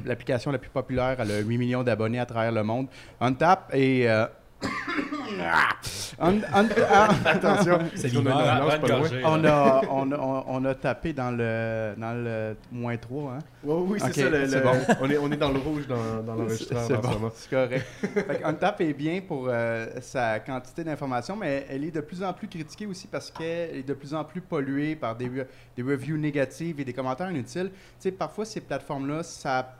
l'application la plus populaire. Elle a 8 millions d'abonnés à travers le monde. Untap est... Un- un- ah, (laughs) attention. On a (laughs) On on, on- on tapé dans le, dans le moins 3. Hein? Oui, oui, c'est ça. le- bon. on, est, on est dans le rouge dans, dans l'enregistrement (laughs) C'est bon, correct. Que Untap est bien pour euh, sa quantité d'informations, mais elle est de plus en plus critiquée aussi parce qu'elle est de plus en plus polluée par des, des reviews négatives et des commentaires inutiles. Tu sais, parfois, ces plateformes-là, ça,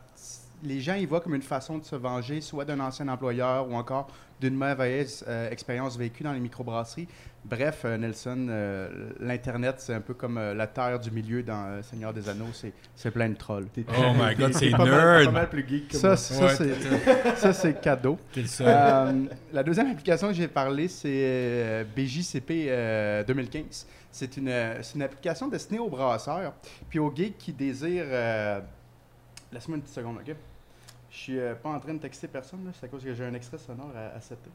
les gens y voient comme une façon de se venger, soit d'un ancien employeur ou encore d'une mauvaise euh, expérience vécue dans les microbrasseries. Bref, euh, Nelson, euh, l'Internet, c'est un peu comme euh, la terre du milieu dans euh, Seigneur des Anneaux, c'est- c'est plein de trolls. T'es- Oh my God, c'est pas mal- nerd. pas mal plus geek que Ça, moi. ça, Ouais, c'est- (laughs) ça, c'est cadeau. T'es le seul. Euh, la deuxième application que j'ai parlé, c'est euh, BJCP euh, 2015. C'est une, c'est une application destinée aux brasseurs puis aux geeks qui désirent. euh, Laisse-moi une petite seconde, ok? Je suis euh, pas en train de texter personne, là, c'est à cause que j'ai un extrait sonore à, à setter.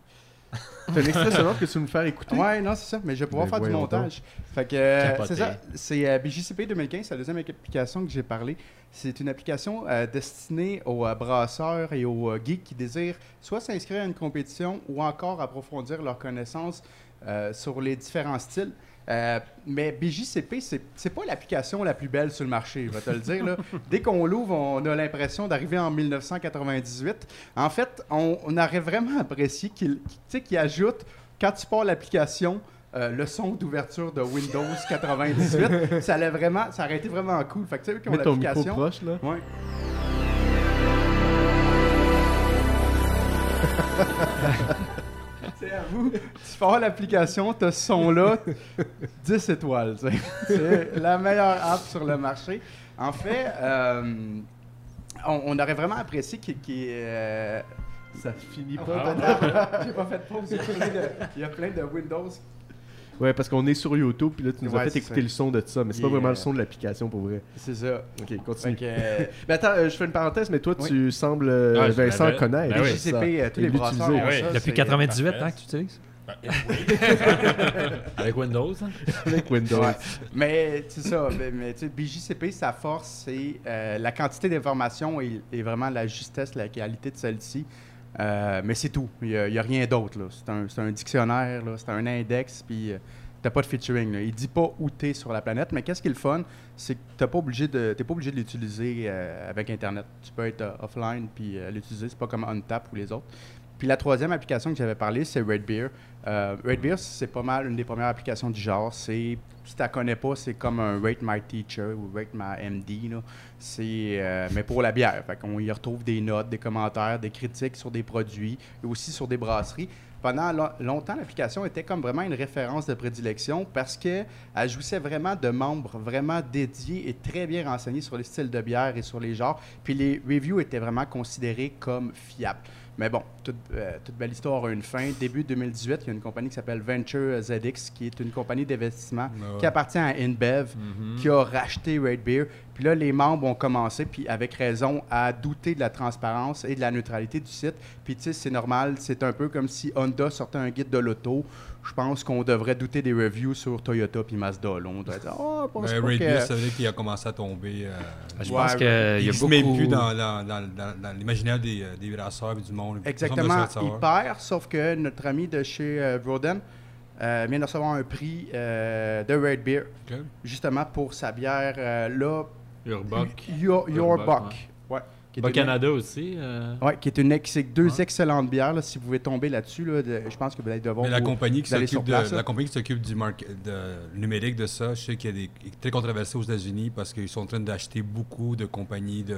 (laughs) T'as un extrait sonore que tu veux me faire écouter? Ouais, non, c'est ça, mais je vais pouvoir faire du voyons montage. Fait que euh, Capoté. c'est ça, c'est euh, BJCP 2015, c'est la deuxième application que j'ai parlé. C'est une application euh, destinée aux euh, brasseurs et aux euh, geeks qui désirent soit s'inscrire à une compétition ou encore approfondir leurs connaissances euh, sur les différents styles. Euh, mais BJCP, c'est pas l'application la plus belle sur le marché, je vais te le dire. Là. (laughs) Dès qu'on l'ouvre, on a l'impression d'arriver en 1998. En fait, on, on aurait vraiment apprécié qu'il ajoute, quand tu pars l'application, euh, le son d'ouverture de Windows (laughs) 98. ça, allait vraiment, ça aurait été vraiment cool. Fait que tu sais, qui ont l'application. proche, là. Ouais. (laughs) C'est à vous. Tu pars l'application, tu as ce son-là, (laughs) 10 étoiles. C'est la meilleure app sur le marché. En fait, euh, on, on aurait vraiment apprécié qu'il ait, euh, Ça finit Ah, pas. non, J'ai pas fait de pause. (laughs) Il y a plein de Windows. Ouais, parce qu'on est sur YouTube, puis là, tu nous Ouais, as fait écouter ça. le son de ça, mais c'est Il pas vraiment le son de l'application pour vrai. C'est ça. Ok, continue. euh, (laughs) Mais attends, euh, je fais une parenthèse, mais toi, Oui. tu sembles, euh, Ah, Vincent, ben, connaître. ben oui. JCP, tous les brasseurs Oui, ça, Depuis c'est- 98 parfait. hein, que tu utilises? (laughs) Avec Windows. hein? (laughs) Avec Windows. Ouais. Mais c'est ça. Mais, mais, tu sais, BJCP, sa force, c'est euh, la quantité d'informations et, et vraiment la justesse, la qualité de celle-ci. Euh, mais c'est tout. Il n'y a, rien d'autre. C'est un, un dictionnaire, c'est un index, puis t'as pas de featuring. Là. Il dit pas où t'es sur la planète, mais qu'est-ce qui est le fun, c'est que t'as pas obligé de, t'es pas obligé de l'utiliser euh, avec Internet. Tu peux être euh, offline puis euh, l'utiliser. C'est pas comme OnTap ou les autres. Puis la troisième application que j'avais parlé, c'est Red Beer. Euh, Red Beer, c'est pas mal une des premières applications du genre. Si tu la connais pas, c'est comme un Rate My Teacher ou Rate My MD. C'est, euh, mais pour la bière. Fait qu'on y retrouve des notes, des commentaires, des critiques sur des produits et aussi sur des brasseries. Pendant lo- longtemps, l'application était comme vraiment une référence de prédilection parce qu'elle jouissait vraiment de membres vraiment dédiés et très bien renseignés sur les styles de bière et sur les genres. Puis les reviews étaient vraiment considérés comme fiables. Mais bon, toute, euh, toute belle histoire a une fin. Début 2018, il y a une compagnie qui s'appelle Venture ZX, qui est une compagnie d'investissement Ah ouais. qui appartient à InBev, Mhm. qui a racheté Red Beer. Puis là, les membres ont commencé, puis avec raison, à douter de la transparence et de la neutralité du site. Puis tu sais, c'est normal, c'est un peu comme si Honda sortait un guide de l'auto. Je pense qu'on devrait douter des reviews sur Toyota puis Mazda. Là. On doit dire, oh, je pense Mais pas Ray que- Beer, ça veut dire qu'il a commencé à tomber. euh, Je Ouais, pense qu'il y a il se beaucoup... met plus dans, dans, dans, dans- dans l'imaginaire des, euh, des brasseurs et du monde. Exactement, il savoir. perd, sauf que notre ami de chez euh, Vroden euh, vient de recevoir un prix euh, de Red Beer, justement pour sa bière, euh, là. Your, Your Urbuck, Buck. Ouais. Qui est Bas une- Canada aussi. euh, Ouais, qui est une ex- c'est deux excellentes bières. là, si vous pouvez tomber là-dessus, là, de- je pense que vous allez devoir. Mais la vous- compagnie qui s'occupe sur place, de la compagnie qui s'occupe du market, de numérique de ça, je sais qu'il y a des est très controversé aux États-Unis parce qu'ils sont en train d'acheter beaucoup de compagnies de,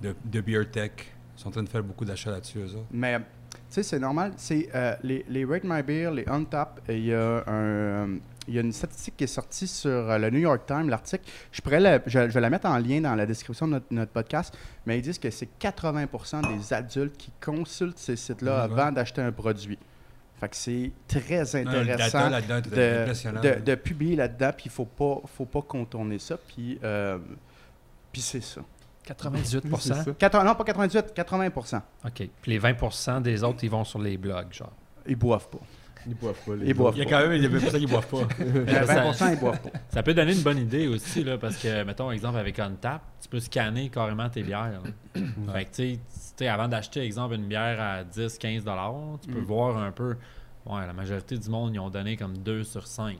de, de beer tech. Ils sont en train de faire beaucoup d'achats là-dessus eux autres. Mais, tu sais, c'est normal. C'est euh, les, les Rate My Beer, les Untap, il y a un. Il y a une statistique qui est sortie sur euh, le New York Times, l'article. Je, pourrais la- je, je vais la mettre en lien dans la description de notre, notre podcast, mais ils disent que c'est 80% des adultes qui consultent ces sites-là ouais. avant d'acheter un produit. Fait que c'est très intéressant de, de, de publier là-dedans, puis il faut pas, faut pas contourner ça, puis, euh, puis c'est ça. 98 C'est ça. 80 non, pas 98, 80% OK. Puis les 20% des autres, ils vont sur les blogs, genre. Ils boivent pas. Ils boivent pas. les Ils boivent Il y a quand même il y a même ça qui ne boivent pas. (laughs) Ça- 20 ils boivent pas. Ça peut donner une bonne idée aussi, là, parce que, mettons, exemple, avec OnTap, tu peux scanner carrément tes bières. fait que, tu sais, tu sais, avant d'acheter, exemple, une bière à 10, 15 tu peux Mm. voir un peu. Ouais, la majorité du monde, ils ont donné comme 2 sur 5.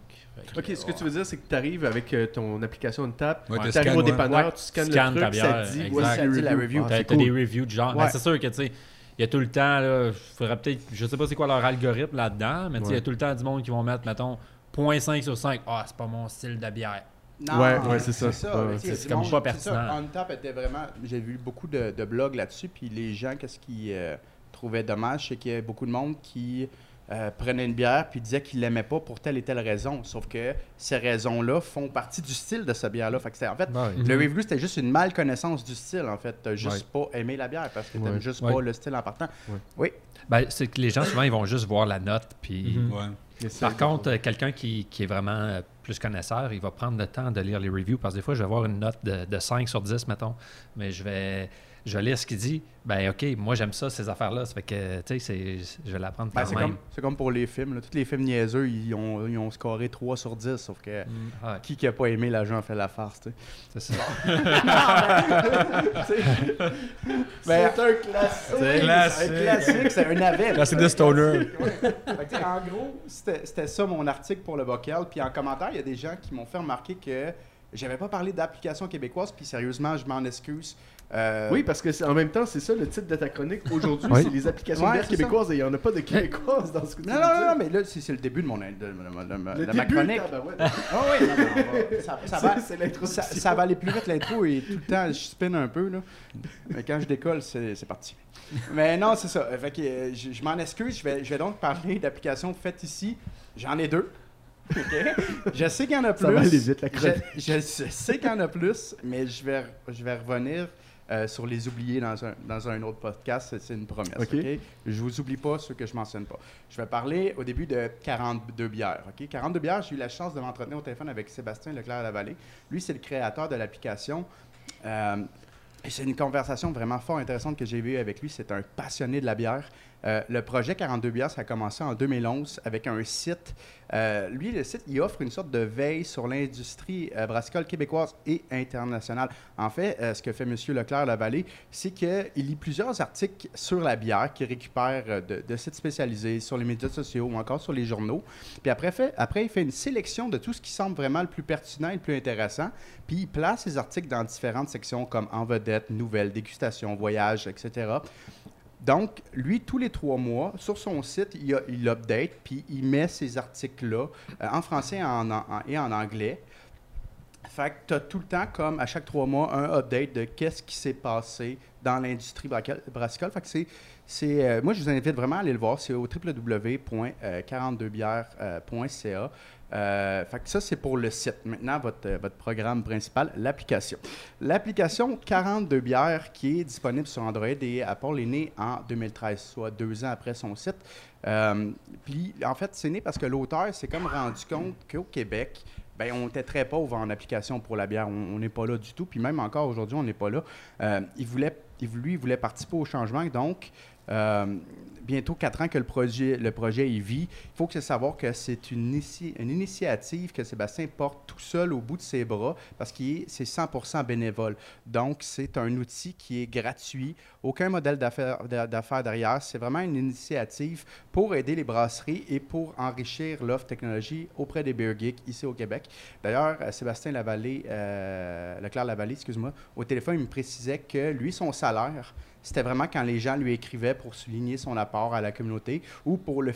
Ok, ce que tu veux dire, c'est que tu arrives avec euh, ton application de tap, Ouais, tu tu arrives au ouais. dépanneur, Ouais. tu scannes Scanne le ta truc, ça bière, te dit voici Ça te dit la review. Ah, t'as cool. des reviews de genre. Ouais. Ben, c'est sûr que, tu sais, il y a tout le temps, là, il faudrait peut-être, je sais pas c'est quoi leur algorithme là-dedans, mais tu sais, il y a tout le temps du monde qui vont mettre, mettons, 0.5 sur 5. Ah, c'est pas mon style de bière. Non, Ouais, ouais, c'est ça. C'est comme monde- pas c'est ça, pertinent. OnTap était vraiment. J'ai vu beaucoup de, de blogs là-dessus, puis les gens, qu'est-ce qu'ils euh, trouvaient dommage, c'est qu'il y avait beaucoup de monde qui euh, prenait une bière puis disait qu'il l'aimaient pas pour telle et telle raison. Sauf que ces raisons-là font partie du style de cette bière-là. Fait que c'était- en fait, le review, c'était juste une mal connaissance du style, en fait. T'as juste pas aimé la bière parce que t'aimes Ouais. juste Ouais. pas le style en partant. Ouais. Oui. Ben, c'est que les gens, souvent, ils vont juste voir la note, puis... Mhm. Par contre, euh, quelqu'un qui, qui est vraiment euh, plus connaisseur, il va prendre le temps de lire les reviews parce que des fois, je vais avoir une note de, de 5 sur 10, mettons, mais je vais, je vais lire ce qu'il dit. Ben, OK, moi, j'aime ça, ces affaires-là. Ça fait que, tu sais, c'est- je vais l'apprendre Ben, quand c'est comme, c'est comme pour les films. là. Tous les films niaiseux, ils ont, ils ont scoré 3 sur 10. Sauf que Ouais, qui qui a pas aimé l'agent fait la farce, tu sais? c'est ça. (laughs) (laughs) C'est un classique. C'est classique. un classique, c'est un navet. (laughs) Classique de stoner. Ouais. En gros, c'était c'était ça mon article pour le bocal. Puis en commentaire, il y a des gens qui m'ont fait remarquer que j'avais pas parlé d'application québécoise. Puis sérieusement, je m'en excuse. Euh, Oui, parce que en même temps, c'est ça le titre de ta chronique. Aujourd'hui, Oui. c'est les applications Ouais, ça. québécoises et il n'y en a pas de québécoises dans ce que tu Non, non, non, non, mais là, c'est le début de, mon, de, de- de- de- Le de ma chronique. Ah oui, non, mais on va- ça, ça va, ça, ça aller plus vite l'intro et tout le temps, je spin un peu. Là. Mais quand je décolle, c'est parti. Mais non, c'est ça. Fait que, euh, je, je m'en excuse. Je vais, je vais donc parler d'applications faites ici. J'en ai deux. Je sais qu'il y en a plus. Ça va aller vite, la Je, chronique. je sais qu'il y en a plus, mais je vais, je vais revenir euh, sur les oubliés dans un, dans un autre podcast. C'est- une promesse. OK. OK? Je vous oublie pas ceux que je mentionne pas. Je vais parler au début de 42 bières. OK? 42 bières, j'ai eu la chance de m'entretenir au téléphone avec Sébastien Leclerc-Lavallée. Lui, c'est le créateur de l'application. Euh, c'est une conversation vraiment fort intéressante que j'ai eue avec lui. C'est un passionné de la bière. Euh, le projet 42 bières, ça a commencé en 2011 avec un site. Euh, lui, le site, il offre une sorte de veille sur l'industrie euh, brassicole québécoise et internationale. En fait, euh, ce que fait M. Leclerc-Lavallée, c'est qu'il lit plusieurs articles sur la bière qu'il récupère de, de sites spécialisés, sur les médias sociaux ou encore sur les journaux. Puis après, fait, après, il fait une sélection de tout ce qui semble vraiment le plus pertinent et le plus intéressant. Puis il place ses articles dans différentes sections comme en vedette, nouvelles, dégustation, voyage, etc. Donc, lui, tous les trois mois, sur son site, il, update, puis il met ces articles-là euh, en français et en, anglais. Fait que tu as tout le temps, comme à chaque trois mois, un update de qu'est-ce qui s'est passé dans l'industrie brassicole. Fait que c'est, c'est, euh, moi, je vous invite vraiment à aller le voir. C'est au www.42bières.ca. Euh, fait que ça, c'est pour le site. Maintenant, votre, euh, votre programme principal, l'application. L'application 42 bières qui est disponible sur Android et Apple est née en 2013, soit deux ans après son site. Euh, puis, en fait, c'est né parce que l'auteur s'est comme rendu compte qu'au Québec, ben, on était très pauvre en application pour la bière. On n'est pas là du tout. Puis même encore aujourd'hui, on n'est pas là. Il voulait, lui, il voulait participer au changement. Donc, euh, bientôt quatre ans que le projet, le projet y vit. Il faut que savoir que c'est une, une initiative que Sébastien porte tout seul au bout de ses bras parce que c'est 100% bénévole. Donc, c'est un outil qui est gratuit. Aucun modèle d'affaires d'affaires derrière. C'est vraiment une initiative pour aider les brasseries et pour enrichir l'offre technologie auprès des Beer Geeks ici au Québec. D'ailleurs, euh, Sébastien Lavallée, euh, Leclerc Lavallée, excuse-moi, au téléphone, il me précisait que lui, son salaire, c'était vraiment quand les gens lui écrivaient pour souligner son apport à la communauté ou pour le,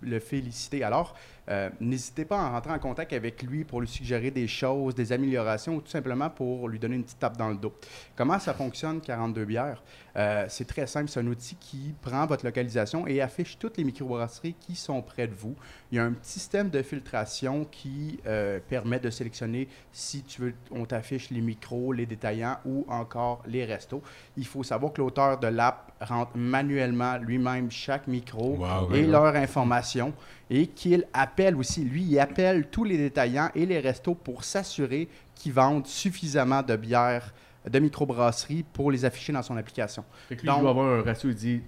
le féliciter. Alors, euh, n'hésitez pas à rentrer en contact avec lui pour lui suggérer des choses, des améliorations ou tout simplement pour lui donner une petite tape dans le dos. Comment ça fonctionne, 42 bières? Euh, c'est très simple, c'est un outil qui prend votre localisation et affiche toutes les microbrasseries qui sont près de vous. Il y a un petit système de filtration qui euh, permet de sélectionner si tu veux, on t'affiche les micros, les détaillants ou encore les restos. Il faut savoir que l'auteur de l'app rentre manuellement lui-même chaque micro Wow, et ouais. leur information et qu'il appelle aussi, lui, il appelle tous les détaillants et les restos pour s'assurer qu'ils vendent suffisamment de bières de microbrasserie pour les afficher dans son application. Fait que lui, Donc- il doit avoir un ratio, il dit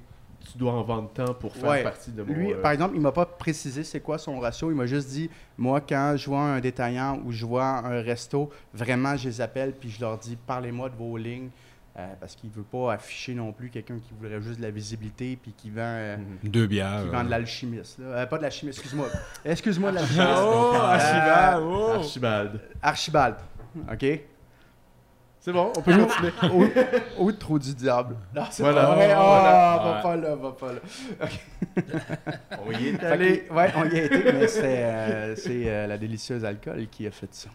tu dois en vendre tant pour faire Ouais. partie de mon. Lui, euh, par exemple, il m'a pas précisé c'est quoi son ratio. Il m'a juste dit, moi, quand je vois un détaillant ou je vois un resto, vraiment, je les appelle puis je leur dis, parlez-moi de vos lignes. Euh, parce qu'il veut pas afficher non plus quelqu'un qui voudrait juste de la visibilité puis qui vend, euh, Mhm. Deux bières. qui vend de l'alchimiste. là. Euh, pas de l'alchimiste, excuse-moi. Excuse-moi (laughs) de l'alchimiste. Oh, Euh, Archibald, oh. Archibald. Archibald. OK? C'est bon, on peut continuer. (laughs) Ou trop du diable. Non, c'est Voilà. pas vrai. Ah, Voilà. va Ouais. pas là, va pas là. (laughs) On y est Fait allé. que, ouais, on y a été, mais c'est, euh, c'est euh, la délicieuse alcool qui a fait ça.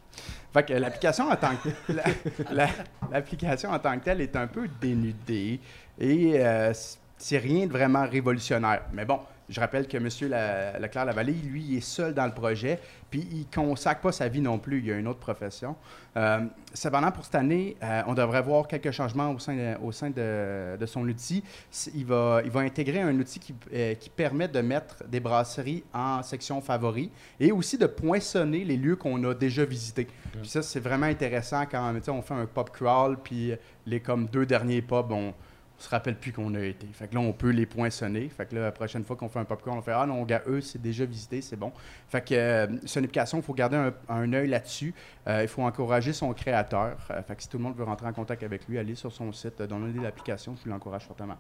Fait que l'application en tant que la- la- l'application en tant que telle est un peu dénudée et euh, c'est rien de vraiment révolutionnaire. Mais bon, je rappelle que M. Leclerc Lavallée, lui, il est seul dans le projet, puis il consacre pas sa vie non plus. Il y a une autre profession. Euh, cependant, pour cette année, euh, on devrait voir quelques changements au sein de, au sein de, de son outil. Il va, il va intégrer un outil qui, euh, qui permet de mettre des brasseries en section favoris et aussi de poinçonner les lieux qu'on a déjà visités. Puis ça, c'est vraiment intéressant quand on fait un pub crawl, puis les comme deux derniers pubs, on on se rappelle plus qu'on a été. Fait que là, on peut les poinçonner. Fait que là, la prochaine fois qu'on fait un crawl, on fait Ah non, gars, eux, c'est déjà visité, c'est bon. Fait que euh, c'est une application, il faut garder un, un œil là-dessus. Euh, il faut encourager son créateur. Euh, fait que si tout le monde veut rentrer en contact avec lui, allez sur son site, euh, downloader l'application, je vous l'encourage fortement.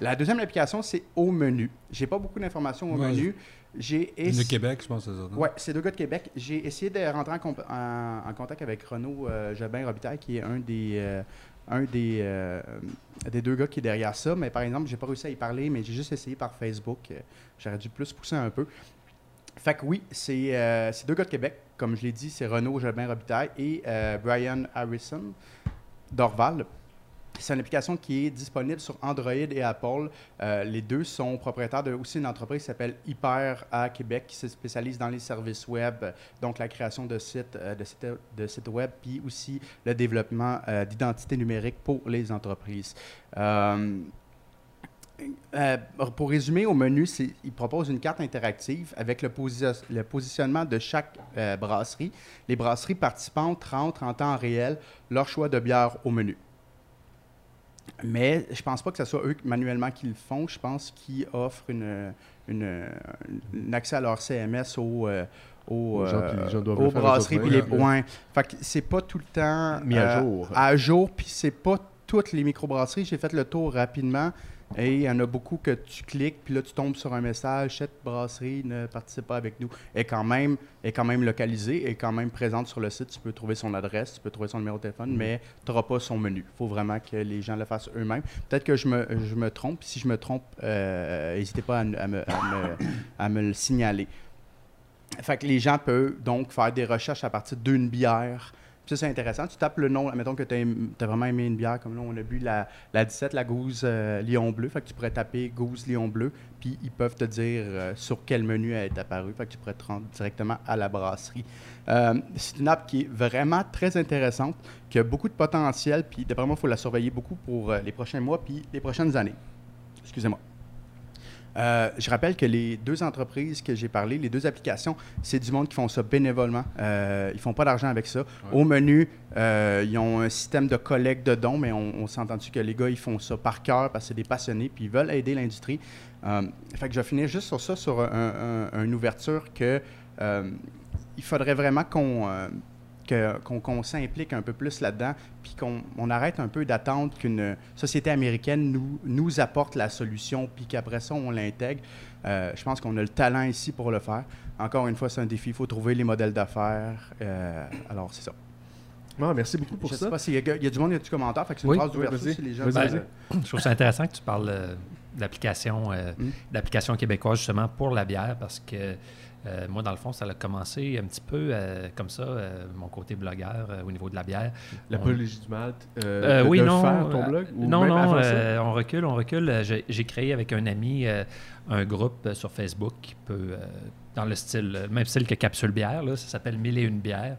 La deuxième application, c'est au menu. J'ai pas beaucoup d'informations au Ouais, menu. J'ai De Québec, je pense c'est ça. Ouais, c'est deux gars de Québec. J'ai essayé de rentrer en, comp- en- en contact avec Renaud euh, Jobin Robitaille, qui est un des, euh, un des, euh, des deux gars qui est derrière ça. Mais par exemple, j'ai pas réussi à y parler, mais j'ai juste essayé par Facebook. Euh, J'aurais dû plus pousser un peu. Fait que oui, c'est euh, c'est deux gars de Québec. Comme je l'ai dit, c'est Renaud Jobin Robitaille et Brian Harrison d'Orval. C'est une application qui est disponible sur Android et Apple. Euh, les deux sont propriétaires de aussi une entreprise qui s'appelle Hyper à Québec, qui se spécialise dans les services web, donc la création de sites, euh, de web, puis aussi le développement euh, d'identité numérique pour les entreprises. Euh, pour résumer, au menu, il propose une carte interactive avec le, posi- le positionnement de chaque brasserie. Les brasseries participantes rentrent en temps réel leur choix de bière au menu. Mais je pense pas que ce soit eux manuellement qui le font. Je pense qu'ils offrent une, une, un accès à leur CMS au, euh, au, Aux gens euh, aux brasseries. Puis les ouais. Fait que c'est pas tout le temps Mis à euh, jour. À jour, puis c'est pas toutes les microbrasseries. J'ai fait le tour rapidement. Et il y en a beaucoup que tu cliques, puis là, tu tombes sur un message cette brasserie ne participe pas avec nous. Est quand même, est quand même localisée, est quand même présente sur le site. Tu peux trouver son adresse, tu peux trouver son numéro de téléphone, mais tu n'auras pas son menu. Il faut vraiment que les gens le fassent eux-mêmes. Peut-être que je me, je me trompe. Si je me trompe, euh, n'hésitez pas à, à me, à me- (coughs) à me le signaler. Fait que les gens peuvent donc faire des recherches à partir d'une bière. Ça, c'est intéressant. Tu tapes le nom, mettons que tu as, vraiment aimé une bière, comme là, on a bu la, la 17, la Gouze euh, Lion Bleu. Fait que tu pourrais taper Gouze Lion Bleu, puis ils peuvent te dire euh, sur quel menu elle est apparue. Fait que tu pourrais te rendre directement à la brasserie. Euh, c'est une app qui est vraiment très intéressante, qui a beaucoup de potentiel, puis d'après moi, il faut la surveiller beaucoup pour euh, les prochains mois, puis les prochaines années. Excusez-moi. Euh, je rappelle que les deux entreprises que j'ai parlé, les deux applications, c'est du monde qui font ça bénévolement. Euh, ils font pas d'argent avec ça. Au menu, euh, ils ont un système de collecte de dons, mais on, on s'est entendu que les gars, ils font ça par cœur parce que c'est des passionnés, puis ils veulent aider l'industrie. Euh, fait que je vais finir juste sur ça, sur un- un- une ouverture que il faudrait vraiment qu'on qu'on s'implique un peu plus là-dedans, puis qu'on on arrête un peu d'attendre qu'une société américaine nous, nous apporte la solution, puis qu'après ça, on l'intègre. Euh, je pense qu'on a le talent ici pour le faire. Encore une fois, c'est un défi. Il faut trouver les modèles d'affaires. Euh, alors, c'est ça. Ah, merci beaucoup pour je ça. sais pas s'il y, a- il y a du monde, il y a du commentaire? Fait que c'est une Oui. phrase Oui, d'ouverture vas-y. si les gens Vas-y, veulent- vas-y. Je trouve ça intéressant que tu parles euh, d'application euh, Mm. d'application québécoise justement pour la bière parce que euh, moi, dans le fond, ça a commencé un petit peu euh, comme ça, euh, mon côté blogueur euh, au niveau de la bière. On- L'apologie du. Euh, Euh, de- oui, de non. faire ton blog ou non, non, euh, on recule, on recule. J'ai créé avec un ami euh, un groupe sur Facebook qui peut, euh, dans le style, le même style que Capsule Bière, là, ça s'appelle Mille et une bières.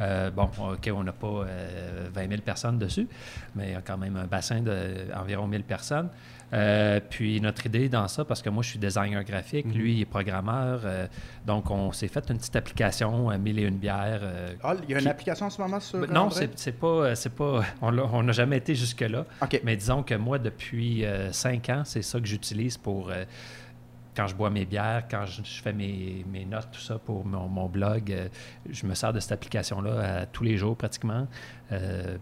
Euh, bon, OK, on n'a pas euh, 20 000 personnes dessus, mais il y a quand même un bassin d'environ 1000 personnes. Euh, puis notre idée dans ça, parce que moi je suis designer graphique, Mhm. lui il est programmeur, euh, donc on s'est fait une petite application, euh, Mille et une bières. Ah, il y a une application en ce moment sur. non, Android? c'est pas, pas, (laughs) on n'a jamais été jusque là. OK. Mais disons que moi, depuis cinq ans, c'est ça que j'utilise pour quand je bois mes bières, quand je, fais mes, mes notes, tout ça pour mon, mon blog. euh, je me sers de cette application-là tous les jours pratiquement. Euh,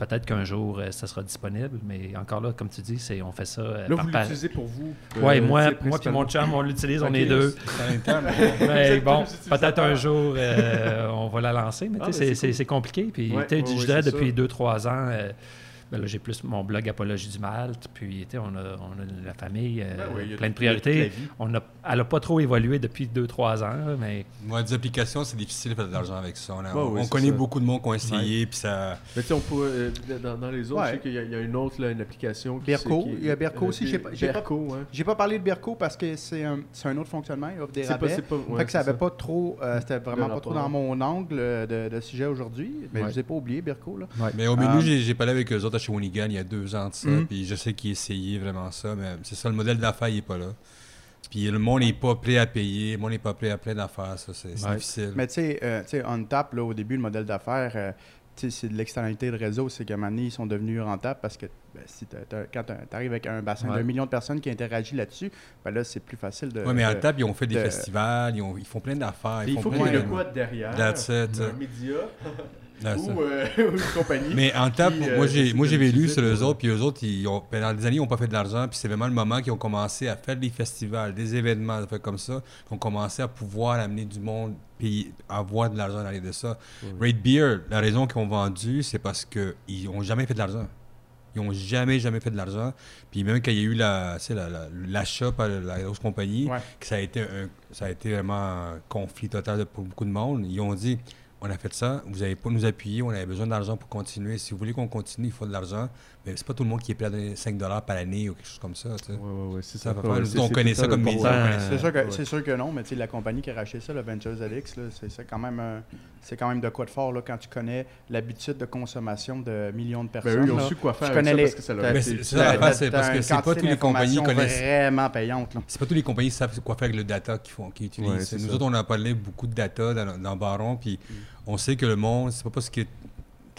Peut-être qu'un jour, euh, ça sera disponible, mais encore là, comme tu dis, c'est on fait ça euh, Là, par vous par- l'utilisez pour vous. Euh, moi, c'est moi puis mon chum, on l'utilise, on est deux. C'est un interne. Mais (laughs) bon, peut-être un jour, euh, (laughs) on va la lancer, mais Ah, ben, c'est- c'est cool. compliqué. Puis, Ouais, ouais, je dirais depuis ça. 2-3 ans, ben là, j'ai plus mon blog Apologie du Malte, puis tu sais, on a, on a la famille, euh, Ben oui, plein de priorités. On a, elle n'a pas trop évolué depuis 2-3 ans, mais Moi, des applications, c'est difficile de faire de l'argent avec ça. On, a- Ouais, ouais, on connaît ça. beaucoup de monde qui ont essayé, puis ça. Mais tu sais, on pourrait, euh, dans, dans les autres, Ouais. je sais qu'il y, a- il y a une autre, là, une application. Qui, Berco, qui est- il y a Berco euh, aussi, j'ai pas- j'ai pas- Berco. J'ai pas parlé de Berco parce que c'est un, c'est un autre fonctionnement. Il offre des rabais. c'est pas, ouais, fait que ça c'est avait pas trop, euh, c'était vraiment pas trop dans mon angle de, de sujet aujourd'hui. Mais Ouais. je vous ai pas oublié, Berco. Là. Mais au menu, j'ai j'ai parlé avec eux autres à Shawinigan il y a deux ans de ça, Mhm. puis je sais qu'ils essayaient vraiment ça, mais c'est ça, le modèle d'affaires, il n'est pas là. Puis le monde n'est pas prêt à payer, le monde n'est pas prêt à plein d'affaires, ça, c'est Ouais. difficile. Mais tu sais, euh, tu sais, OnTap, là, au début, le modèle d'affaires, euh, tu sais, c'est de l'externalité de réseau. C'est qu'à un moment donné, ils sont devenus rentables parce que ben, si t'as- t'as- quand tu arrives avec un bassin Ouais. d'un million de personnes qui interagissent là-dessus, ben là, c'est plus facile de. Oui, mais en de- table, ils ont fait des de- festivals, ils, ont- ils font plein d'affaires. Il Ils font faut qu'il y ait de- de quoi derrière? That's it. Un média? (laughs) It. ou euh, (laughs) une compagnie. Mais en table, Qui, euh, moi j'ai décide moi j'avais lu sur eux autres, puis eux autres, ils ont, pendant des années, ils n'ont pas fait de l'argent, puis c'est vraiment le moment qu'ils ont commencé à faire des festivals, des événements, des trucs comme ça, qu'ils ont commencé à pouvoir amener du monde, puis avoir de l'argent dans de ça. Raid Beer, la raison qu'ils ont vendu, c'est parce qu'ils n'ont jamais fait de l'argent. Ils n'ont jamais, jamais fait de l'argent. Puis même quand il y a eu la, tu sais, la- la- l'achat par la grosse compagnie, Ouais. que ça a été un, ça a été vraiment un conflit total pour beaucoup de monde. Ils ont dit on a fait ça, vous n'allez pas nous appuyer, on avait besoin d'argent pour continuer. Si vous voulez qu'on continue, il faut de l'argent. Mais c'est pas tout le monde qui est prêt à donner 5 par année ou quelque chose comme ça. tu sais. Ouais, ouais, ouais, c'est Ça Ouais, on connaît ça comme média, C'est sûr, que, Ouais. c'est sûr que non, mais tu sais, la compagnie qui a racheté ça, le Ventures Alex, là, c'est, c'est quand même quand même de quoi de fort là, quand tu connais l'habitude de consommation de millions de personnes. Ben eux, ils ont là. su quoi faire Tu avec ça les- parce que ça leur a c'est- c'est t'as parce que une c'est pas tous les compagnies connaissent- vraiment payante. C'est pas tous les compagnies qui savent quoi faire avec le data qu'ils font, qu'ils utilisent. Nous ça. autres, on a parlé beaucoup de data dans, dans Baron, puis on sait que le monde, c'est pas parce que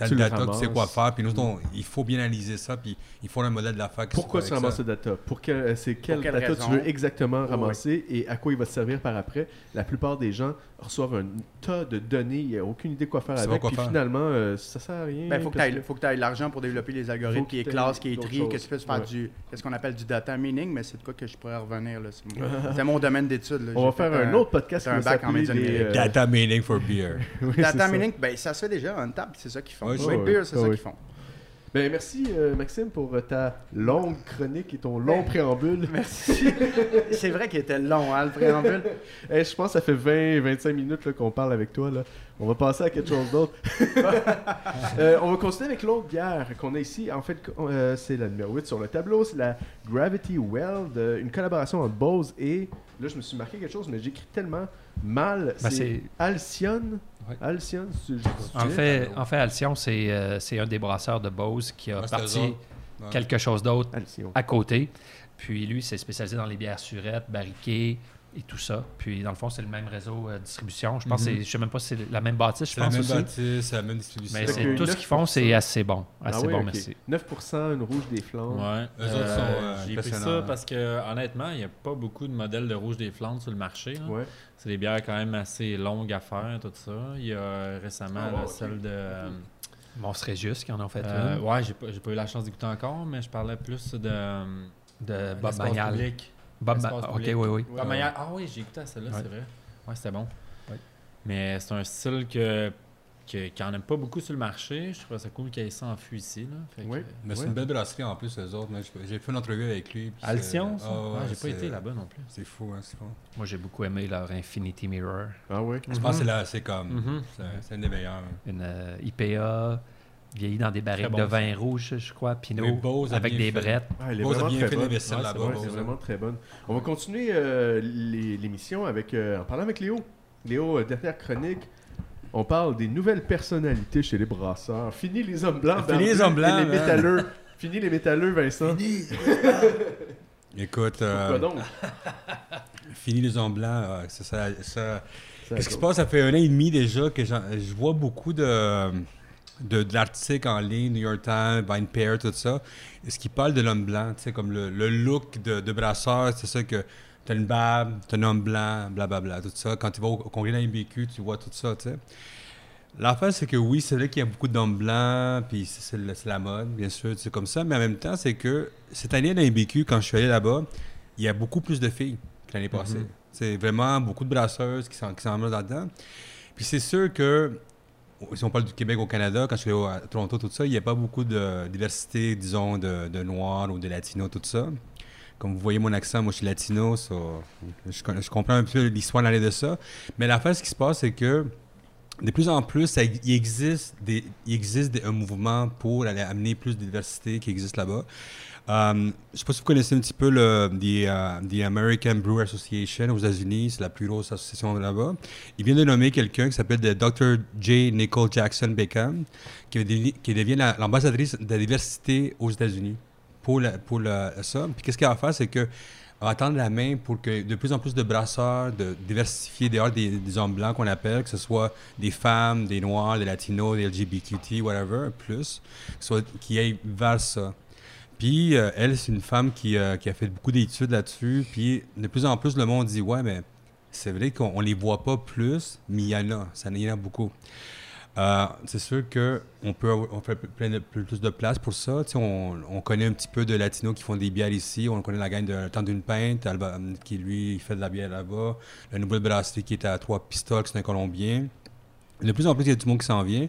T'as Tu le le data, tu sais quoi faire, puis nous, on- il faut bien analyser ça, puis il faut un modèle d'affaires qui Pourquoi tu ramasses ce data? Pour quel, euh, c'est quel data raison? tu veux exactement Ouais, ramasser et à quoi il va te servir par après? La plupart des gens reçoivent un tas de données, il n'y a aucune idée quoi faire Ça avec, quoi puis faire. finalement, euh, ça sert à rien. Ben, faut que tu faut que aies l'argent pour développer les algorithmes, qui est classe, qui est tri, que tu puisses faire Ouais. du, qu'est-ce qu'on appelle du data mining, mais c'est de quoi que je pourrais revenir. là. C'est mon, c'est mon domaine d'études. là. On J'ai va faire un autre podcast c'est un bac en euh, Data meaning for beer. (laughs) oui, Data mining, ben, ça se fait déjà en table, c'est ça qu'ils font. Ouais, Beer, c'est ouais, ça qu'ils font. Ben, merci euh, Maxime pour euh, ta longue chronique et ton long préambule. Merci. (laughs) c'est vrai qu'il était long, hein, le préambule. Hey, (laughs) je pense que ça fait 20-25 minutes qu'on parle avec toi. Là. On va passer à quelque chose d'autre. (laughs) Euh, on va continuer avec l'autre bière qu'on a ici. En fait, euh, c'est la numéro 8 sur le tableau. C'est la Gravity Weld, une collaboration entre Bose et. Là, je me suis marqué quelque chose, mais j'écris tellement mal. Ben, c'est c'est- Alcyon. Ouais. Alcyon, c'est- je- En fait, en fait, Alcyon, c'est euh, c'est un des brasseurs de Bose qui a parti. Ouais. quelque chose d'autre à côté. Puis lui, c'est spécialisé dans les bières surettes, barriquées et tout ça. Puis dans le fond, c'est le même réseau euh, de distribution. Je pense que c'est- je sais même pas si c'est la même bâtisse, je C'est la pense même aussi. bâtisse, c'est la même distribution. Mais c'est tout ce qu'ils font, c'est 9%. assez bon. Assez Ah bon, merci. 9%, une rouge des flancs. Ouais. Eux autres sont, euh, J'ai pris ça parce que, honnêtement, il n'y a pas beaucoup de modèles de rouge des Flandres sur le marché. Ouais. C'est des bières quand même assez longues à faire, tout ça. Il y a euh, récemment Ah, là, celle de. euh, Monstre Régius qui en ont fait euh, une. ouais, j'ai pas, pas eu la chance d'écouter encore, mais je parlais plus de. euh, De Bob Magnal. public. Bob Ok, public. oui, oui. Bob Ah oui, j'ai écouté à celle-là, Ouais. c'est vrai. Ouais, c'était bon. Ouais. Mais c'est un style que. que- qui en aime pas beaucoup sur le marché. Je trouve ça cool qu'il ait ça en fût ici. Là. Fait que- Ouais. Mais c'est une belle brasserie en plus, eux autres. Moi, j'ai- J'ai fait une entrevue avec lui. puis c'est- Alcyon, ça? Ah ouais, Ah, j'ai pas c'est- été là-bas non plus. C'est fou, hein, c'est fou. Moi, j'ai beaucoup aimé leur Infinity Mirror. Ah ouais. Je pense que c'est là, c'est comme. Mhm. c'est- C'est une des meilleures. Une euh, IPA vieillie dans des barriques bon, de ça. vin rouge, je crois, Pinot, Bose avec des fait. brettes. Ah, elle est Bose a vraiment bien très bonne. Ouais, c'est vraiment très bonne. On va continuer euh, les- l'émission avec euh, en parlant avec Léo. Léo, euh, dernière chronique. On parle des nouvelles personnalités chez les brasseurs. Fini les hommes blancs. Fini les hommes blancs, et les métalleux. Fini les métalleux, Vincent. Écoute, euh, Pourquoi donc? fini les hommes blancs, euh, ça- ça- ça, Ça Qu'est-ce qui se passe? Ça fait un an et demi déjà que je vois beaucoup de, de, d'articles en ligne, New York Times, Pair, tout ça. Ce qui parle de l'homme blanc, tu sais, comme le, le look de, de brasseur, c'est ça que t'as une barbe, t'as un homme blanc, blablabla, tout ça. Quand tu vas au congrès de la MBQ, tu vois tout ça, tu sais. L'affaire, c'est que oui, c'est vrai qu'il y a beaucoup d'hommes blancs, puis c'est, la- mode, bien sûr, c'est comme ça. Mais en même temps, c'est que cette année à la MBQ, quand je suis allé là-bas, il y a beaucoup plus de filles que l'année passée. Mhm. C'est vraiment beaucoup de brasseuses qui s'en, qui là-dedans. Puis c'est sûr que, si on parle du Québec au Canada, quand je suis à Toronto, tout ça, il n'y a pas beaucoup de diversité, disons, de, de noirs ou de latinos, tout ça. Comme vous voyez mon accent, moi je suis latino, je, comprends un peu l'histoire de ça. Mais l'affaire, ce qui se passe, c'est que de plus en plus, il existe, un mouvement pour aller amener plus de diversité qui existe là-bas. Euh, je ne sais pas si vous connaissez un petit peu le the, euh, American Brewer Association aux États-Unis, c'est la plus grosse association là-bas. Il vient de nommer quelqu'un qui s'appelle le Dr. J. Nicole Jackson Beckham, qui, devient la- l'ambassadrice de la diversité aux États-Unis pour, ça. Puis qu'est-ce qu'elle va faire, c'est que va tendre la main pour que de plus en plus de brasseurs, de diversifier dehors des, hommes blancs qu'on appelle, que ce soit des femmes, des noirs, des latinos, des LGBTQ, whatever, plus, qui aillent vers ça. Puis euh, elle, c'est une femme qui, euh, qui a fait beaucoup d'études là-dessus. Puis de plus en plus, le monde dit Ouais, mais c'est vrai qu'on on les voit pas plus, mais il y en a. Ça y en a beaucoup. Euh, c'est sûr qu'on peut on fait plein plus de place pour ça. On, on connaît un petit peu de latinos qui font des bières ici. On connaît la gang de Temps d'une Pinte, Alba- qui lui fait de la bière là-bas. La nouvelle brasserie qui est à Trois Pistoles, c'est un Colombien. De plus en plus, il y a du monde qui s'en vient.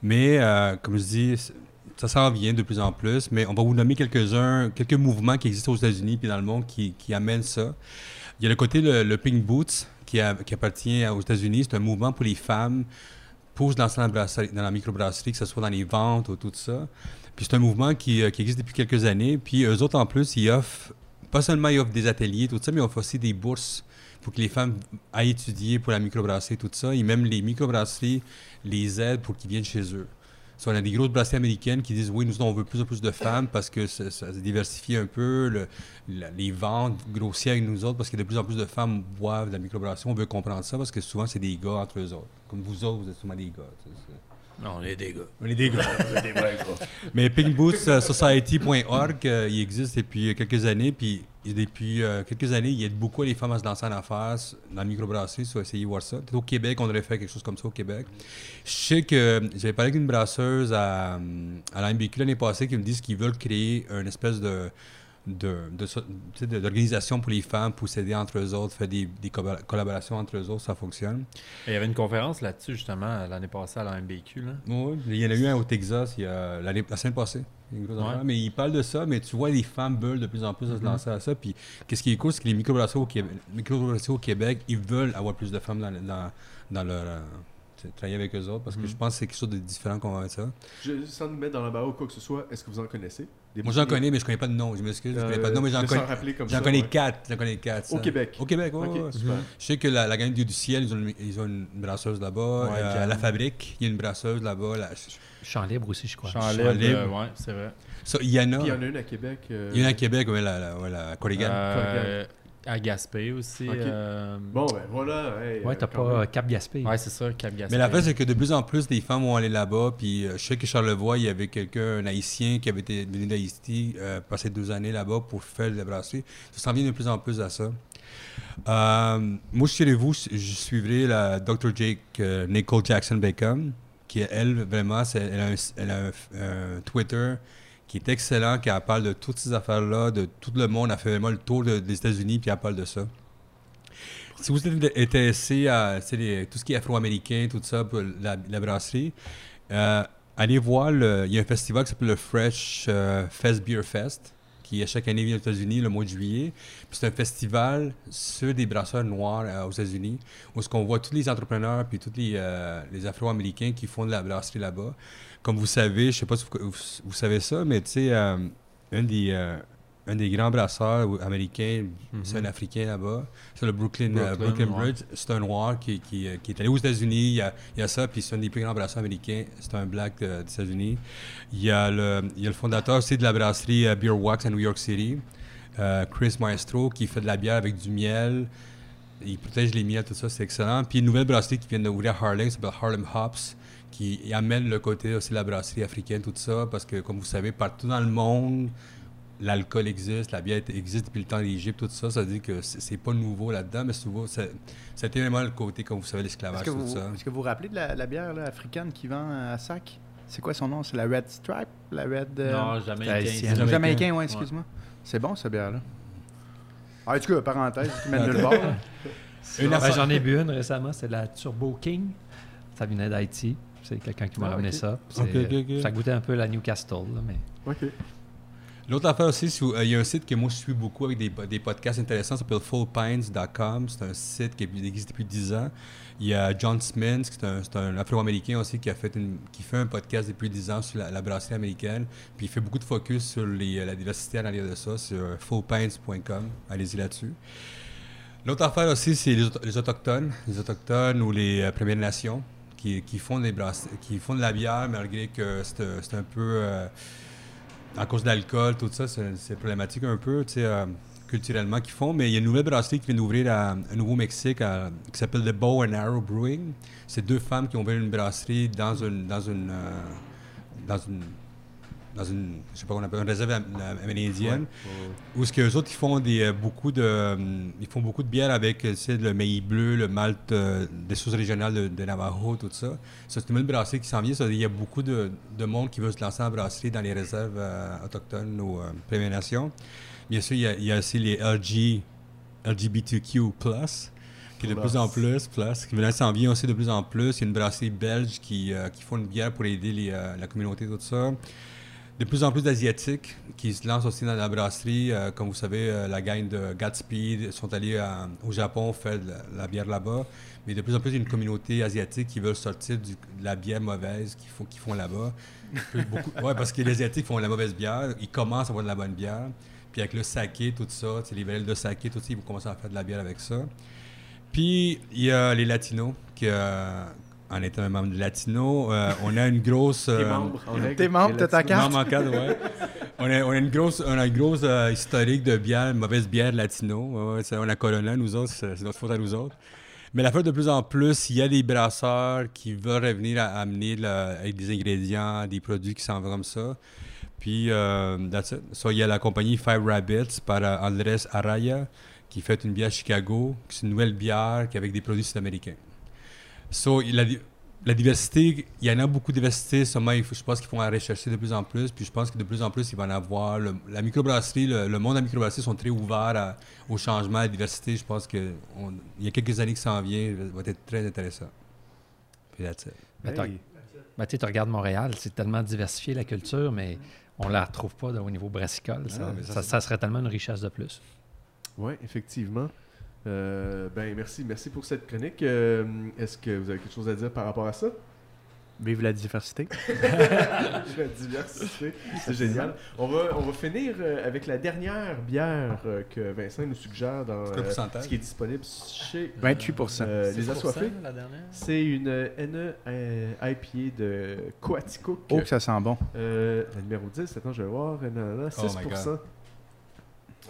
Mais comme je dis, ça s'en vient de plus en plus. Mais on va vous nommer quelques-uns, quelques mouvements qui existent aux États-Unis puis dans le monde qui, amènent ça. Il y a le côté le, Pink Boots qui, appartient aux États-Unis. C'est un mouvement pour les femmes pour se lancer dans la, dans la microbrasserie, que ce soit dans les ventes ou tout ça. Puis c'est un mouvement qui, euh, qui existe depuis quelques années. Puis eux autres, en plus, ils offrent, pas seulement ils offrent des ateliers, tout ça, mais ils offrent aussi des bourses pour que les femmes aillent étudier pour la microbrasserie, tout ça. Et même les microbrasseries les aident pour qu'ils viennent chez eux. So, on a des grosses brasseries américaines qui disent oui, nous on veut plus en plus de femmes parce que ça, ça se diversifie un peu, le- la- les ventes grossir avec nous autres parce que de plus en plus de femmes boivent de la microbrasserie. On veut comprendre ça parce que souvent c'est des gars entre eux autres. Comme vous autres, vous êtes souvent des gars. tu sais, c'est- Non, on est des gars. On est des gars. (laughs) Mais pinkbootsociety.org, euh, il existe depuis quelques années, puis depuis euh, quelques années, il aide beaucoup les femmes à se lancer en affaires dans la microbrasserie, essayez de voir ça. Au Québec, on aurait fait quelque chose comme ça au Québec. Je sais que j'avais parlé avec une brasseuse à, à l'AMBQ l'année passée qui me disent qu'ils veulent créer une espèce de d'organisation de, pour les femmes pour s'aider entre eux autres, faire des, des, collaborations entre eux autres, ça fonctionne. il y avait une conférence là-dessus justement l'année passée à la MBQ. Là. Oui, il y en a eu un au Texas il y a, la semaine passée. Mais il parle de ça, mais tu vois les femmes veulent de plus en plus se mm-hmm. lancer à ça. Puis qu'est-ce qui est cool, c'est que les microbrasseries au, Québec, micro au Québec, ils veulent avoir plus de femmes dans, dans, dans leur euh, travailler avec eux autres parce que je mhm. pense que c'est quelque chose de différent qu'on va ça. Je, sans nous mettre dans la barre ou quoi que ce soit, est-ce que vous en connaissez? Moi j'en connais, mais je connais pas de nom. Je m'excuse, je connais pas de nom, mais j'en connais. J'en connais quatre. J'en connais quatre. Au Québec. Au Québec, oui. Je sais que la, la gang du ciel, ils ont, une, ils ont une brasseuse là-bas. Euh, la fabrique, il y a une brasseuse là-bas. La... Champ libre aussi, je crois. Champ libre, euh, oui, c'est vrai. il y en a. Puis il y en a une à Québec. Euh, il y en a à Québec, oui, la, la, la, Corrigan. À Gaspé aussi. Euh, bon, ben voilà. ouais, t'as pas Cap Gaspé. Ouais, c'est ça, Cap Gaspé. Mais la fait, c'est que de plus en plus, des femmes vont aller là-bas. Puis euh, je sais que Charlevoix, il y avait quelqu'un, un haïtien, qui avait été venu d'Haïti, euh, passé deux années là-bas pour faire la brasserie. Ça s'en vient de plus en plus à ça. moi, chez vous, je suivrai la Dr. Jake Nicole Jackson Bacon, qui, elle, vraiment, elle a, un, elle a un Twitter qui est excellent, qui parle de toutes ces affaires-là, de tout le monde, a fait vraiment le tour des États-Unis, puis elle parle de ça. Si vous êtes intéressé à tout ce qui est afro-américain, tout ça, pour la, brasserie, euh, allez voir, il y a un festival qui s'appelle le Fresh euh, Fest Beer Fest, qui chaque année vient aux États-Unis le mois de juillet. C'est un festival sur des brasseurs noirs euh, aux États-Unis, où on voit tous les entrepreneurs puis tous les, les afro-américains qui font de la brasserie là-bas comme vous savez, je ne sais pas si vous, savez ça, mais tu sais, euh, un, des, euh, un des grands brasseurs américains, mhm. c'est un Africain là-bas, c'est le Brooklyn, euh, Brooklyn, Bridge. C'est un noir qui, qui, qui, est allé aux États-Unis. Il y a, il y a ça, puis c'est un des plus grands brasseurs américains. C'est un black des États-Unis. Il y, a le, il y a le fondateur aussi de la brasserie Beer Wax à New York City, Chris Maestro, qui fait de la bière avec du miel. Il protège les miels, tout ça, c'est excellent. Puis une nouvelle brasserie qui vient d'ouvrir à Harlem, s'appelle Harlem Hops qui amène le côté aussi de la brasserie africaine, tout ça, parce que, comme vous savez, partout dans le monde, l'alcool existe, la bière existe depuis le temps d'Égypte, tout ça. Ça veut dire que c'est pas nouveau là-dedans, mais c'est nouveau. C'était vraiment le côté, comme vous savez, l'esclavage, tout ça. Est-ce que vous vous rappelez de la, bière africaine qui vend à sac? C'est quoi son nom? C'est la Red Stripe? La Red. Euh, non, Jamaïcain. Jamaïcain, Jamaïcain ouais, excuse-moi. C'est bon, cette bière-là. Ah, en tout cas, parenthèse, tu mènes (laughs) le bord. J'en ai bu une récemment, c'est la Turbo King. Ça venait d'Haïti. C'est quelqu'un qui m'a ah, ramené ça. Ça goûtait un peu la Newcastle, mais... L'autre affaire aussi, euh, il y a un site que moi je suis beaucoup avec des, des podcasts intéressants, ça s'appelle fullpines.com. C'est un site qui existe depuis 10 ans. Il y a John Smith, qui est un, Afro-Américain aussi, qui, a fait qui fait un podcast depuis 10 ans sur la, brasserie américaine. Puis il fait beaucoup de focus sur les, la diversité à l'arrière de ça, sur fullpines.com. Allez-y là-dessus. L'autre affaire aussi, c'est les, Autochtones, les Autochtones ou les euh, Premières Nations qui, font des qui font de la bière malgré que c'est un peu euh, à cause de l'alcool, tout ça, c'est problématique un peu, tu sais, euh, culturellement qu'ils font. Mais il y a une nouvelle brasserie qui vient d'ouvrir à, Nouveau-Mexique qui s'appelle The Bow and Arrow Brewing. C'est deux femmes qui ont ouvert une brasserie dans une dans une euh, dans une dans une, je sais pas appelle, une réserve amérindienne, où ce que les autres ils font des euh, beaucoup de, euh, ils font beaucoup de bière avec euh, le maïs bleu, le malt des sources régionales de, Navajo, tout ça. C'est une brasserie qui s'en vient. il y a beaucoup de, de, monde qui veut se lancer en brasserie dans les réserves autochtones ou Premières Nations. Bien sûr, il y, a, aussi les LG, LGBTQ+, qui est de plus en plus, plus qui s'en vient aussi de plus en plus. Il y a une brasserie belge qui, qui font une bière pour aider les, la communauté, tout ça de plus en plus d'Asiatiques qui se lancent aussi dans la brasserie. Euh, comme vous savez, euh, la gang de Gatsby sont allés euh, au Japon faire de la, bière là-bas. Mais de plus en plus, il y a une communauté asiatique qui veut sortir de la bière mauvaise qu'ils font, là-bas. Oui, parce que les Asiatiques font la mauvaise bière. Ils commencent à avoir de la bonne bière. Puis avec le saké, tout ça, les barils de saké, tout ça, ils vont commencer à faire de la bière avec ça. Puis il y a les Latinos qui, en étant un membre de Latino, euh, on a une grosse. T'es membre, T'es membre, t'as ta carte. Membre en cadre, ouais. on, a, on, a, une grosse, on a une grosse euh, historique de bière, mauvaise bière latino. Ouais, on a Corona, nous autres, c'est notre faute à nous autres. Mais la fois de plus en plus, il y a des brasseurs qui veulent revenir à amener avec des ingrédients, des produits qui s'en vont comme ça. Puis, euh, that's it. So, il y a la compagnie Five Rabbits par euh, Andrés Araya qui fait une bière Chicago. C'est une nouvelle bière qui est avec des produits sud-américains. So, la diversité, il y en a beaucoup de diversité. Seulement, il faut- je pense qu'ils vont la rechercher de plus en plus. Puis, je pense que de plus en plus, il va en avoir. Le- la microbrasserie, le, le monde de la microbrasserie sont très ouverts à- au changement, à la diversité. Je pense qu'il y a quelques années qui s'en vient, va être très intéressant. Puis. Ben, Hey. Ben, tu regardes Montréal, c'est tellement diversifié la culture, mais on la retrouve pas là, au niveau brassicole. Ça, Ah, ça, ça- ça serait tellement une richesse de plus. Oui, effectivement. Euh, ben merci, merci pour cette chronique. Euh, Est-ce que vous avez quelque chose à dire par rapport à ça? Vive la diversité. (laughs) La diversité, c'est génial. On va, on va finir euh, avec la dernière bière que Vincent nous suggère dans C'est quoi le euh, ce qui est disponible chez 28%. euh, C'est les assoiffés. la dernière? C'est une NE IPA de Coaticook. Oh, que ça sent bon. Euh, la numéro 10, attends, je vais voir. nanana, Oh my 6%.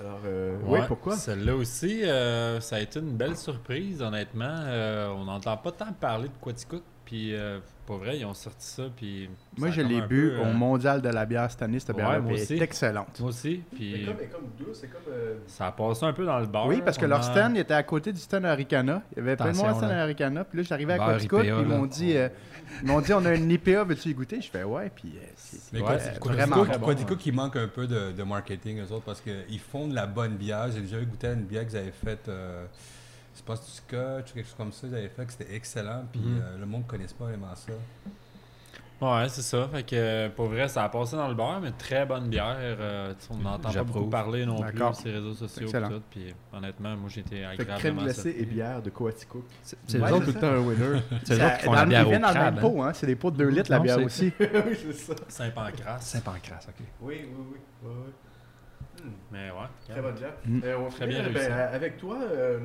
Alors, euh, oui, Ouais, pourquoi? Celle-là aussi, euh, ça a été une belle surprise, honnêtement. Euh, on n'entend pas tant parler de Quaticook. Puis, euh, pas vrai, ils ont sorti ça. Puis Moi, ça je l'ai un bu peu, au euh, mondial de la bière cette année. Cette Ouais, bière moi est aussi. excellente. Moi aussi. Mais Puis, comme, mais comme douce, c'est comme. euh, ça a passé un peu dans le bar. Oui, parce que leur a- stand était à côté du stand Aricana. Il y avait plein de monde stand. Aricana. Puis là, j'arrivais à Quaticook, puis ils m'ont dit, euh, ils m'ont dit, on a une IPA, veux-tu y goûter? Je fais, ouais, puis euh, c'est Mais Ouais, vraiment bon, Quaticook, hein. il manque un peu de, de marketing, eux autres, parce qu'ils font de la bonne bière. J'ai déjà goûté à une bière qu'ils avaient faite, euh, je pense, du scotch ou quelque chose comme ça. Ils avaient fait que c'était excellent, puis Mhm. euh, le monde ne connaisse pas vraiment ça. Ouais, c'est ça. Fait que, euh, pour vrai, ça a passé dans le bar, mais très bonne bière. Euh, on n'entend pas beaucoup parler non plus sur les réseaux sociaux. Pis tout, Puis, honnêtement, moi, j'ai été fait que crème agréablement glacée et bière de Coaticook. C'est C'est Ouais, tout le temps un winner. (laughs) c'est Ça- autres qui font dans la bière ils au viennent dans le crabe. même hein. pot, hein. C'est des pots de 2 litres, la bière aussi. (laughs) oui, c'est ça. Saint-Pancras. Saint-Pancras, OK. Oui, oui, oui. Mais ouais. Très bonne bière. Mm. Euh, on Très bien ben, réussi. euh, avec toi, euh,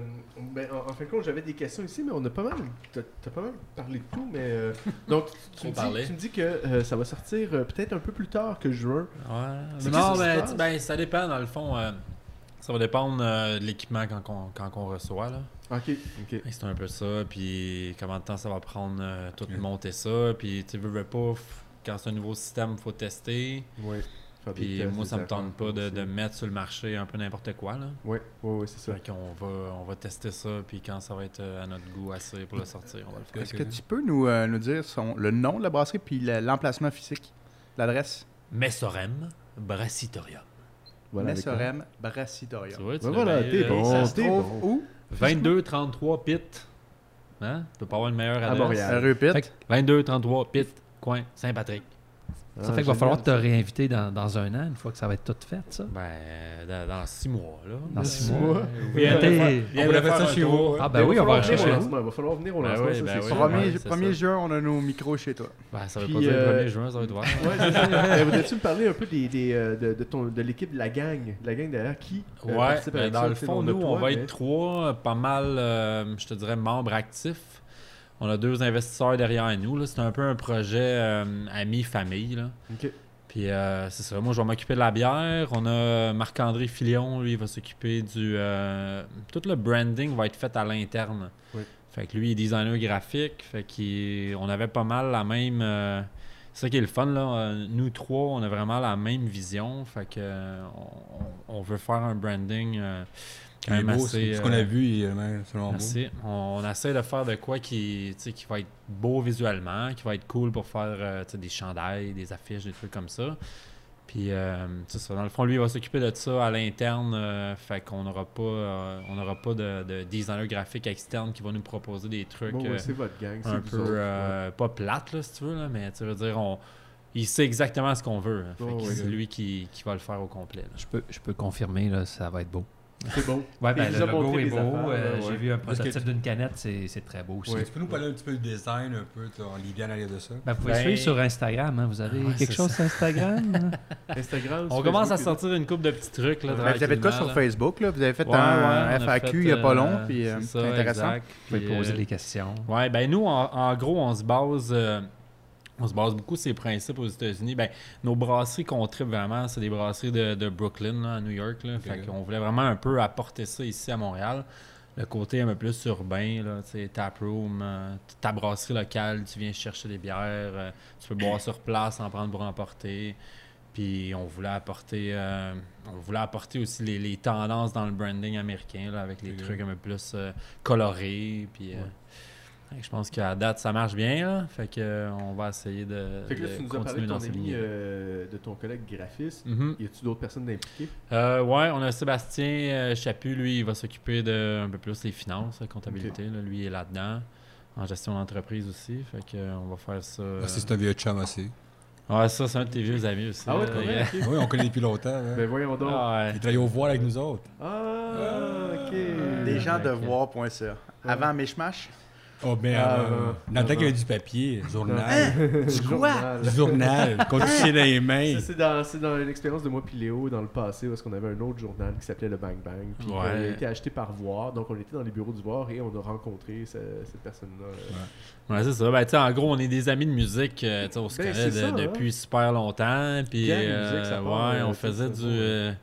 ben, en, en fin de compte, j'avais des questions ici, mais on a pas mal, t'as, pas mal parlé de tout, mais euh, (laughs) donc tu, me dis, tu me dis que euh, ça va sortir euh, peut-être un peu plus tard que juin. Ouais. Non, se ben, ben, ça dépend, dans le fond. euh, ça va dépendre euh, de l'équipement quand, on, quand on reçoit. Là. Ok, ok. Et C'est un peu ça. Puis comment de temps ça va prendre euh, tout Ok. monter ça. Puis tu veux, veux pas, quand c'est un nouveau système, il faut tester. Ouais. Faire des Puis tests, moi, ça me tente pas de, mettre sur le marché un peu n'importe quoi. Là. Ouais, ouais, ouais, c'est ça. Fait qu'on va, on va tester ça. Puis quand ça va être euh, à notre goût assez pour le sortir, on va le faire. Est-ce que tu peux nous, euh, nous dire son, le nom de la brasserie puis le- l'emplacement physique? L'adresse? Messorem Brassitorium. Voilà, Messorem Brassitorium. Tu vois, tu Ben voilà, t'es euh, bon. Ça se t'es trouve bon. où? 2233 Pitt. Hein? Tu peux pas avoir une meilleure adresse? Montréal. Rue Pitt. Fait que- 2233 Pitt, coin Saint-Patrick. Ah, Ça fait qu'il va falloir te réinviter dans, dans un an, une fois que ça va être tout fait, ça. Ben, dans, dans six mois, là. Dans six Euh, mois. Faire- On pourrait faire ça un chez vous. Ah, ben oui, va on va au là. lancement, Il va falloir venir au Ben lancement, oui, ça, ben c'est oui. sûr. Premier, ouais, c'est 1er ça. juin, on a nos micros chez toi. Ben, ça veut Puis, pas dire le euh, 1er juin, ça va être voir. (laughs) Ouais, c'est ça. Euh, Voudrais-tu me parler un peu des, des, euh, de, de, ton, de l'équipe de la gang, de la gang derrière qui euh, Ouais, participe ben, dans le fond, nous, on va être trois, euh, pas mal, euh, je te dirais, membres actifs. On a deux investisseurs derrière nous. là. C'est un peu un projet euh, ami-famille. là. Ok. Puis euh, c'est ça, moi je vais m'occuper de la bière. On a Marc-André Filion, lui, il va s'occuper du. euh, tout le branding va être fait à l'interne. Oui. Fait que lui, il est designer graphique. Fait qu'on avait pas mal la même. euh, c'est ça qui est le fun, là. Nous trois, on a vraiment la même vision. Fait que on, on veut faire un branding euh, quand même beau, assez. ce qu'on euh, a vu, il est vraiment selon moi. Merci. On, on essaie de faire de quoi qui, tu sais, qui va être beau visuellement, qui va être cool pour faire euh, des chandails, des affiches, des trucs comme ça. Puis, euh, c'est ça. Dans le fond, lui, il va s'occuper de ça à l'interne. euh, fait qu'on n'aura pas, euh, on n'aura pas de, de designer graphique externe qui va nous proposer des trucs Bon, ouais, euh, c'est votre gang, c'est un peu, autres, euh, pas plates, là, si tu veux, là, mais tu veux dire, on, il sait exactement ce qu'on veut. hein. Fait Oh, ouais. c'est lui qui, qui va le faire au complet. là. Je peux, je peux confirmer, là, ça va être beau. C'est bon. (laughs) Ouais, ben, le a logo est beau. euh, J'ai ouais. vu un Parce que prototype d'une canette, c'est c'est très beau aussi. Ouais. Tu peux nous parler un petit peu du design, un peu, en arrière de ça? Ben, vous pouvez Ben- suivre sur Instagram. hein. Vous avez Ouais, quelque chose sur Instagram? (laughs) hein? Instagram, On commence à sortir une coupe de petits trucs. Là, Ouais. Vous avez de quoi sur. Facebook, là? Vous avez fait un FAQ il n'y a pas long, euh, puis euh, c'est c'est ça, intéressant. exact. Vous pouvez Puis, poser euh, des questions. Ouais, ben nous, en, en gros, on se base. On se base beaucoup sur ces principes aux États-Unis. Ben, nos brasseries qu'on tripe vraiment, c'est des brasseries de, de Brooklyn, là, à New York. Là. Fait qu'on voulait vraiment un peu apporter ça ici à Montréal. le côté un peu plus urbain, là, taproom, euh, ta brasserie locale, tu viens chercher des bières, euh, tu peux boire sur place, en prendre pour emporter. Puis on voulait apporter, euh, on voulait apporter aussi les, les tendances dans le branding américain, là, avec les trucs un peu plus euh, colorés. Puis je pense qu'à date, ça marche bien. Là, fait que euh, on va essayer de, Fait que là, de tu nous as parlé continuer de ton ami, euh, de ton collègue graphiste. Mhm. Y a-tu d'autres personnes impliquées? Euh, ouais, on a Sébastien euh, Chaput, lui, il va s'occuper de un peu plus des finances, la comptabilité. là. lui, il est là-dedans. En gestion d'entreprise aussi. Fait que euh, on va faire ça. euh, Ah, C'est un vieux chum aussi. Ouais, ça, c'est un de tes vieux amis aussi. Ah ouais, ok. oui, on connaît depuis longtemps. hein. Ben voyons donc. Ah ouais. Il travaille au voile avec nous autres. Ah, ok. Des gens de ok. voir.ca. Avant Mishmash, Oh, ben, Ah, euh, dans le temps qu'il y Avant. avait du papier, journal. Du quoi? du journal, (laughs) qu'on touchait dans les mains. Ça, C'est dans, c'est dans l'expérience de moi puis Léo dans le passé, parce qu'on avait un autre journal qui s'appelait le Bang Bang. Puis Ouais. euh, il a été acheté par Voir, donc on était dans les bureaux du Voir et on a rencontré ce- cette personne-là. euh. Ouais, c'est ça. Ben, tu sais, en gros, on est des amis de musique. euh, tu sais, on se Ben, connaît de- ça, hein. depuis super longtemps. Puis, euh, musique, ça part, ouais, euh, on faisait du.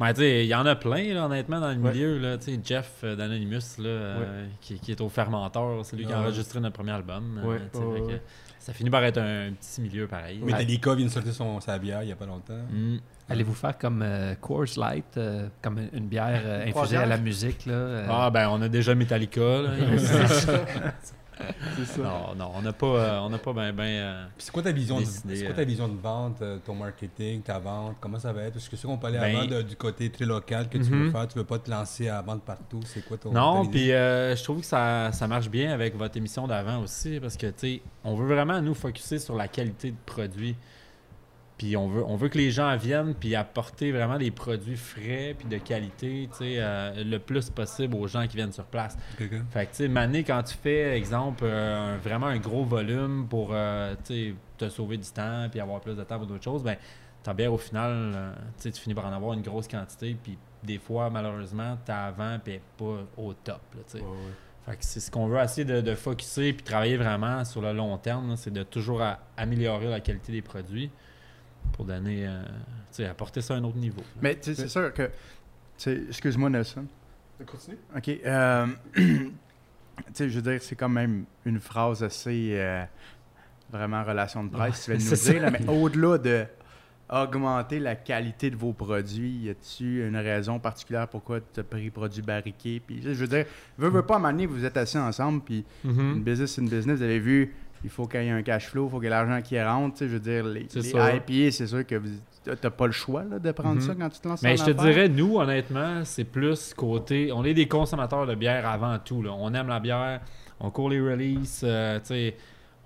Euh, Ben, tu sais, il y en a plein, là, honnêtement, dans le Ouais. milieu. Là, Jeff euh, d'Anonymous, là, euh, qui, qui est au fermenteur, c'est lui qui a Ah enregistré notre premier album. euh, Ouais, fait que. Ça finit par être un, petit milieu pareil. Metallica vient de sortir son, sa bière il n'y a pas longtemps. Mm. Allez-vous faire comme euh, Coors Light, euh, comme une bière euh, infusée à la musique? Là, euh, Ah, ben, on a déjà Metallica. Là. (laughs) (laughs) (laughs) Ça. non, non, on n'a pas, euh, on n'a pas ben, ben. euh, c'est quoi ta vision de, Décidé, c'est quoi euh. ta vision de vente, ton marketing, ta vente, comment ça va être? Parce que c'est qu'on parlait Ben- avant de- du côté très local que tu veux Mhm. faire, tu veux pas te lancer à vendre partout, c'est quoi ton Non, puis euh, je trouve que ça, ça marche bien avec votre émission d'avant aussi, parce que, tu sais, on veut vraiment nous focuser sur la qualité de produit. Puis on veut, on veut que les gens viennent puis apporter vraiment des produits frais puis de qualité, tu sais, euh, le plus possible aux gens qui viennent sur place. Fait que, tu sais, Mané, quand tu fais, exemple, euh, un- vraiment un gros volume pour, euh, tu sais, te sauver du temps puis avoir plus de temps pour d'autres choses, ben, ta bière, au final, tu sais, tu finis par en avoir une grosse quantité puis des fois, malheureusement, ta avant puis elle est pas au top, là, tu sais. Ouais, ouais. Fait que c'est ce qu'on veut essayer de, de focuser puis travailler vraiment sur le long terme, c'est de toujours à- améliorer la qualité des produits pour donner, euh, tu sais, apporter ça à un autre niveau. là. mais tu sais, c'est sûr que. Excuse-moi, Nelson. Continue. OK. euh, (clears throat) tu sais, je veux dire, c'est quand même une phrase assez. euh, vraiment relation de presse, si tu vas nous c'est dire. là, mais au-delà de augmenter la qualité de vos produits, y a-tu une raison particulière pourquoi tu as pris produits barriqués? Puis, je veux dire, veux, veux pas, à un moment donné, vous êtes assis ensemble, puis Mhm. une business, c'est une business. Vous avez vu, il faut qu'il y ait un cash flow, il faut qu'il y ait l'argent qui rentre. tu sais, Je veux dire, les, C'est les. IPA, c'est sûr que tu n'as pas le choix là, de prendre Mhm. ça quand tu te lances Mais je te dirais, nous, honnêtement, c'est plus côté. On est des consommateurs de bière avant tout. Là. On aime la bière, on court les releases, euh, tu sais,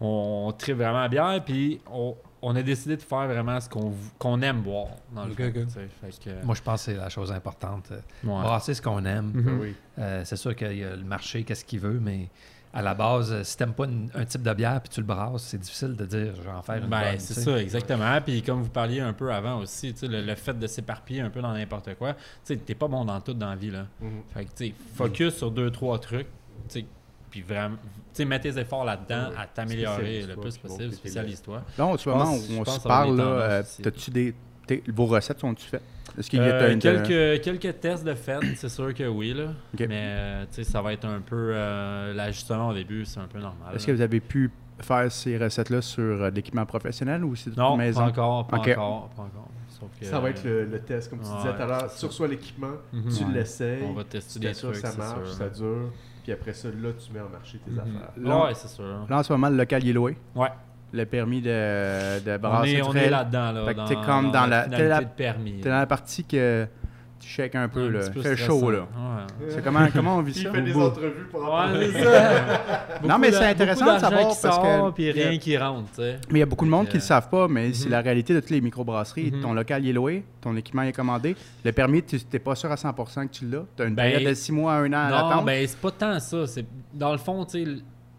on, on tripe vraiment la bière, puis on, on a décidé de faire vraiment ce qu'on qu'on aime boire. Dans le Ok, fond, ok. tu sais. Fait que, Moi, je pense que c'est la chose importante. Euh, ouais. Brasser ce qu'on aime. Mhm. Euh, c'est sûr qu'il y a le marché, qu'est-ce qu'il veut, mais à la base, euh, si t'aimes pas une- un type de bière puis tu le brasses, c'est difficile de dire je vais en faire une Ben, bonne, c'est ça, exactement. Puis comme vous parliez un peu avant aussi, tu sais, le, le fait de s'éparpiller un peu dans n'importe quoi, tu sais, t'es pas bon dans tout dans la vie. Là. Mhm. Fait que, tu sais, focus sur deux, trois trucs, tu sais, puis vraiment, tu sais, mets tes efforts là-dedans Ouais. à t'améliorer le plus possible, spécialise-toi. Là, en ce pense- moment où on se parle, là, euh, t'as-tu des, t'es- vos recettes sont-tu faites? Est-ce qu'il y a Euh, une- quelques, quelques tests de fait, c'est sûr que oui, là. Mais euh, tu sais, ça va être un peu, euh, l'ajustement au début, c'est un peu normal. Est-ce que vous avez pu faire ces recettes-là sur euh, de l'équipement professionnel ou c'est toute Non, maison? pas encore, pas encore, pas encore. Sauf que, Ça va être le, le test, comme tu ouais, disais tout à l'heure. c'est Tu reçois l'équipement, Mhm. tu Ouais. l'essayes, On va tester tu des trucs, ça marche, sûr. ça dure, puis après ça, là, tu mets en marché tes Mhm. affaires. Là, Ouais, c'est sûr. Là, en ce moment, le local il est loué. Ouais. Le permis de, de brasser on est là-dedans, là. Que dans, t'es comme dans la- t'es la- de permis. T'es dans la partie que tu shakes un peu, Un là. Fait chaud, là. Ouais. C'est comment, comment on vit ça? il fait des entrevues pour en Ouais, ça. (laughs) Non, mais c'est intéressant de savoir qui parce que- sort, puis rien qui rentre, tu sais. Mais il y a beaucoup de monde qui ne le que- savent pas, mais c'est Mhm. la réalité de toutes les microbrasseries. Mhm. Ton local est loué, ton équipement est commandé. Le permis, tu n'es pas sûr à 100% que tu l'as. Tu as une Ben, période de 6 mois à 1 an à Non, l'attente. ben c'est pas tant ça. C'est dans le fond, tu sais,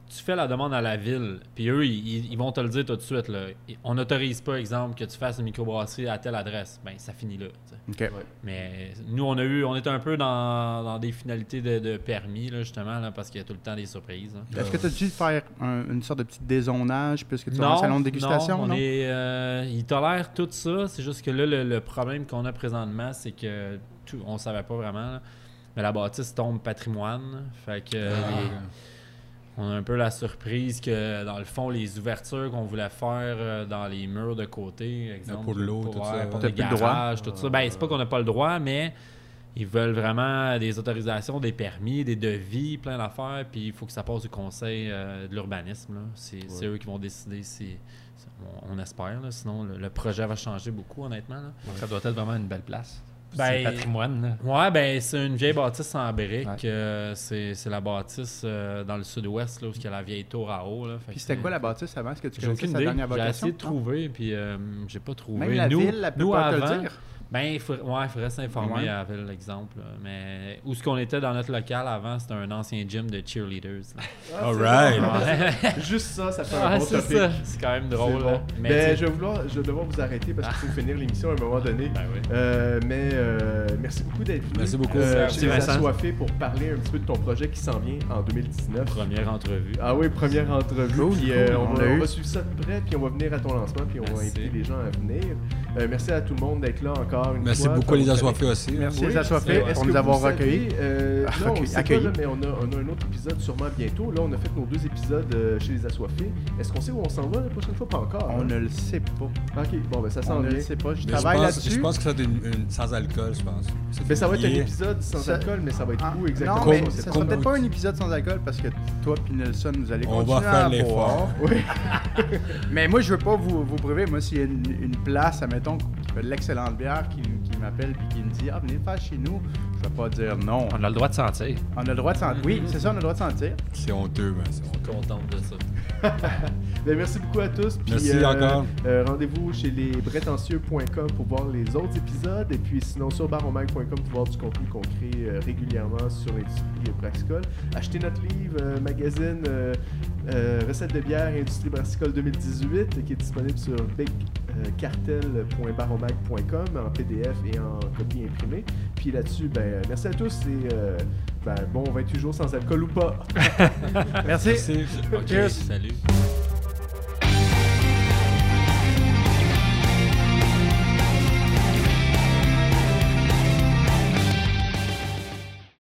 tu fais la demande à la ville, puis eux, ils, ils vont te le dire tout de suite. Là. On n'autorise pas, exemple, que tu fasses une microbrasserie à telle adresse. Ben, ça finit là. tu sais. OK. Mais nous, on a eu, on était un peu dans, dans des finalités de, de permis, là, justement, là, parce qu'il y a tout le temps des surprises. hein. Est-ce que tu as dû faire un- une sorte de petit dézonage puisque tu as un salon de dégustation? non, Non, est, euh, ils tolèrent tout ça. C'est juste que là, le, le problème qu'on a présentement, c'est que tout, on savait pas vraiment. là. Mais la bâtisse tombe patrimoine. Fait que les- on a un peu la surprise que, dans le fond, les ouvertures qu'on voulait faire euh, dans les murs de côté, exemple, pour l'eau, tout ça. pour les plus le droit? garages, tout ça. Ben, c'est pas qu'on n'a pas le droit, mais ils veulent vraiment des autorisations, des permis, des devis, plein d'affaires, puis il faut que ça passe du conseil euh, de l'urbanisme. là. C'est c'est eux qui vont décider si... On, on espère, là, sinon le, le projet va changer beaucoup, honnêtement. là. Ça doit être vraiment une belle place. Ben, patrimoine. là. Ouais, ben c'est une vieille bâtisse en briques. Ouais. euh, c'est c'est la bâtisse euh, dans le sud-ouest, là, où il y a la vieille tour à eau. Là, Puis c'était quoi la bâtisse avant? Est-ce que tu J'ai connaissais sa idée. dernière J'ai vocation? essayé de trouver, puis euh, j'ai pas trouvé. Même la nous, ville, peut nous, pas te avant, le dire? Ben, il faudrait, ouais, il faudrait s'informer Ouais. à la ville, exemple. là. Mais où ce qu'on était dans notre local avant, c'était un ancien gym de cheerleaders. Ah, Alright. Ouais, (laughs) Juste ça, ça fait un bon c'est topic. ça. C'est quand même drôle. bon. là. Mais Ben, je, vais vouloir, je vais devoir vous arrêter parce qu'il faut finir l'émission à un moment donné. Ben oui. Euh, mais euh, merci beaucoup d'être venu. Merci beaucoup. Euh, Vincent. Assoiffés pour parler un petit peu de ton projet qui s'en vient en 2019. Première entrevue. Ah oui, première entrevue. Cool, puis, cool, euh, on on, va, on suivre ça de près, puis on va venir à ton lancement, puis on va inviter les gens à venir. Euh, merci à tout le monde d'être là encore une Merci fois. beaucoup Comme les assoiffés aussi. Merci Oui, les assoiffés Est-ce pour que nous savez, recueillis. euh, (laughs) non, on pas, là, mais on a, on a un autre épisode sûrement bientôt. Là, on a fait nos deux épisodes euh, chez les assoiffés. Est-ce qu'on sait où on s'en va la prochaine fois? Pas encore. On hein? ne le sait pas. Ok, bon, ben ça On s'en ne vient. le sait pas. Je Mais je travaille là-dessus. je pense que ça va être une, une- sans alcool, je pense. C'est Ben, ça va être un épisode sans Ça- alcool, mais ça va être Ah, où exactement? Non, mais On ça sait sera peut-être pas un épisode sans alcool parce que toi puis Nelson, vous allez On continuer va faire à l'effort. (laughs) Mais moi, je veux pas vous, priver. Moi, s'il y a une, place, admettons, qui fait de l'excellente bière, qui, qui m'appelle puis qui me dit Ah, venez le faire chez nous, je vais pas dire non. On a le droit de sentir. On a le droit de sentir. Oui, c'est ça, on a le droit de sentir. C'est honteux, mais c'est honteux. contente de ça. (laughs) Ben, merci beaucoup à tous. Puis, Merci euh, encore. euh, Rendez-vous chez les bretencieux.com pour voir les autres épisodes. Et puis sinon sur baromag.com pour voir du contenu qu'on crée euh, régulièrement sur l'industrie brassicole. Achetez notre livre, euh, magazine euh, euh, Recettes de bière Industrie brassicole 2018 qui est disponible sur bigcartel.baromag.com en PDF et en copie imprimée. Puis là-dessus, ben, merci à tous et euh, ben, bon 28 jours sans alcool ou pas. (laughs) Merci. Merci. Salut.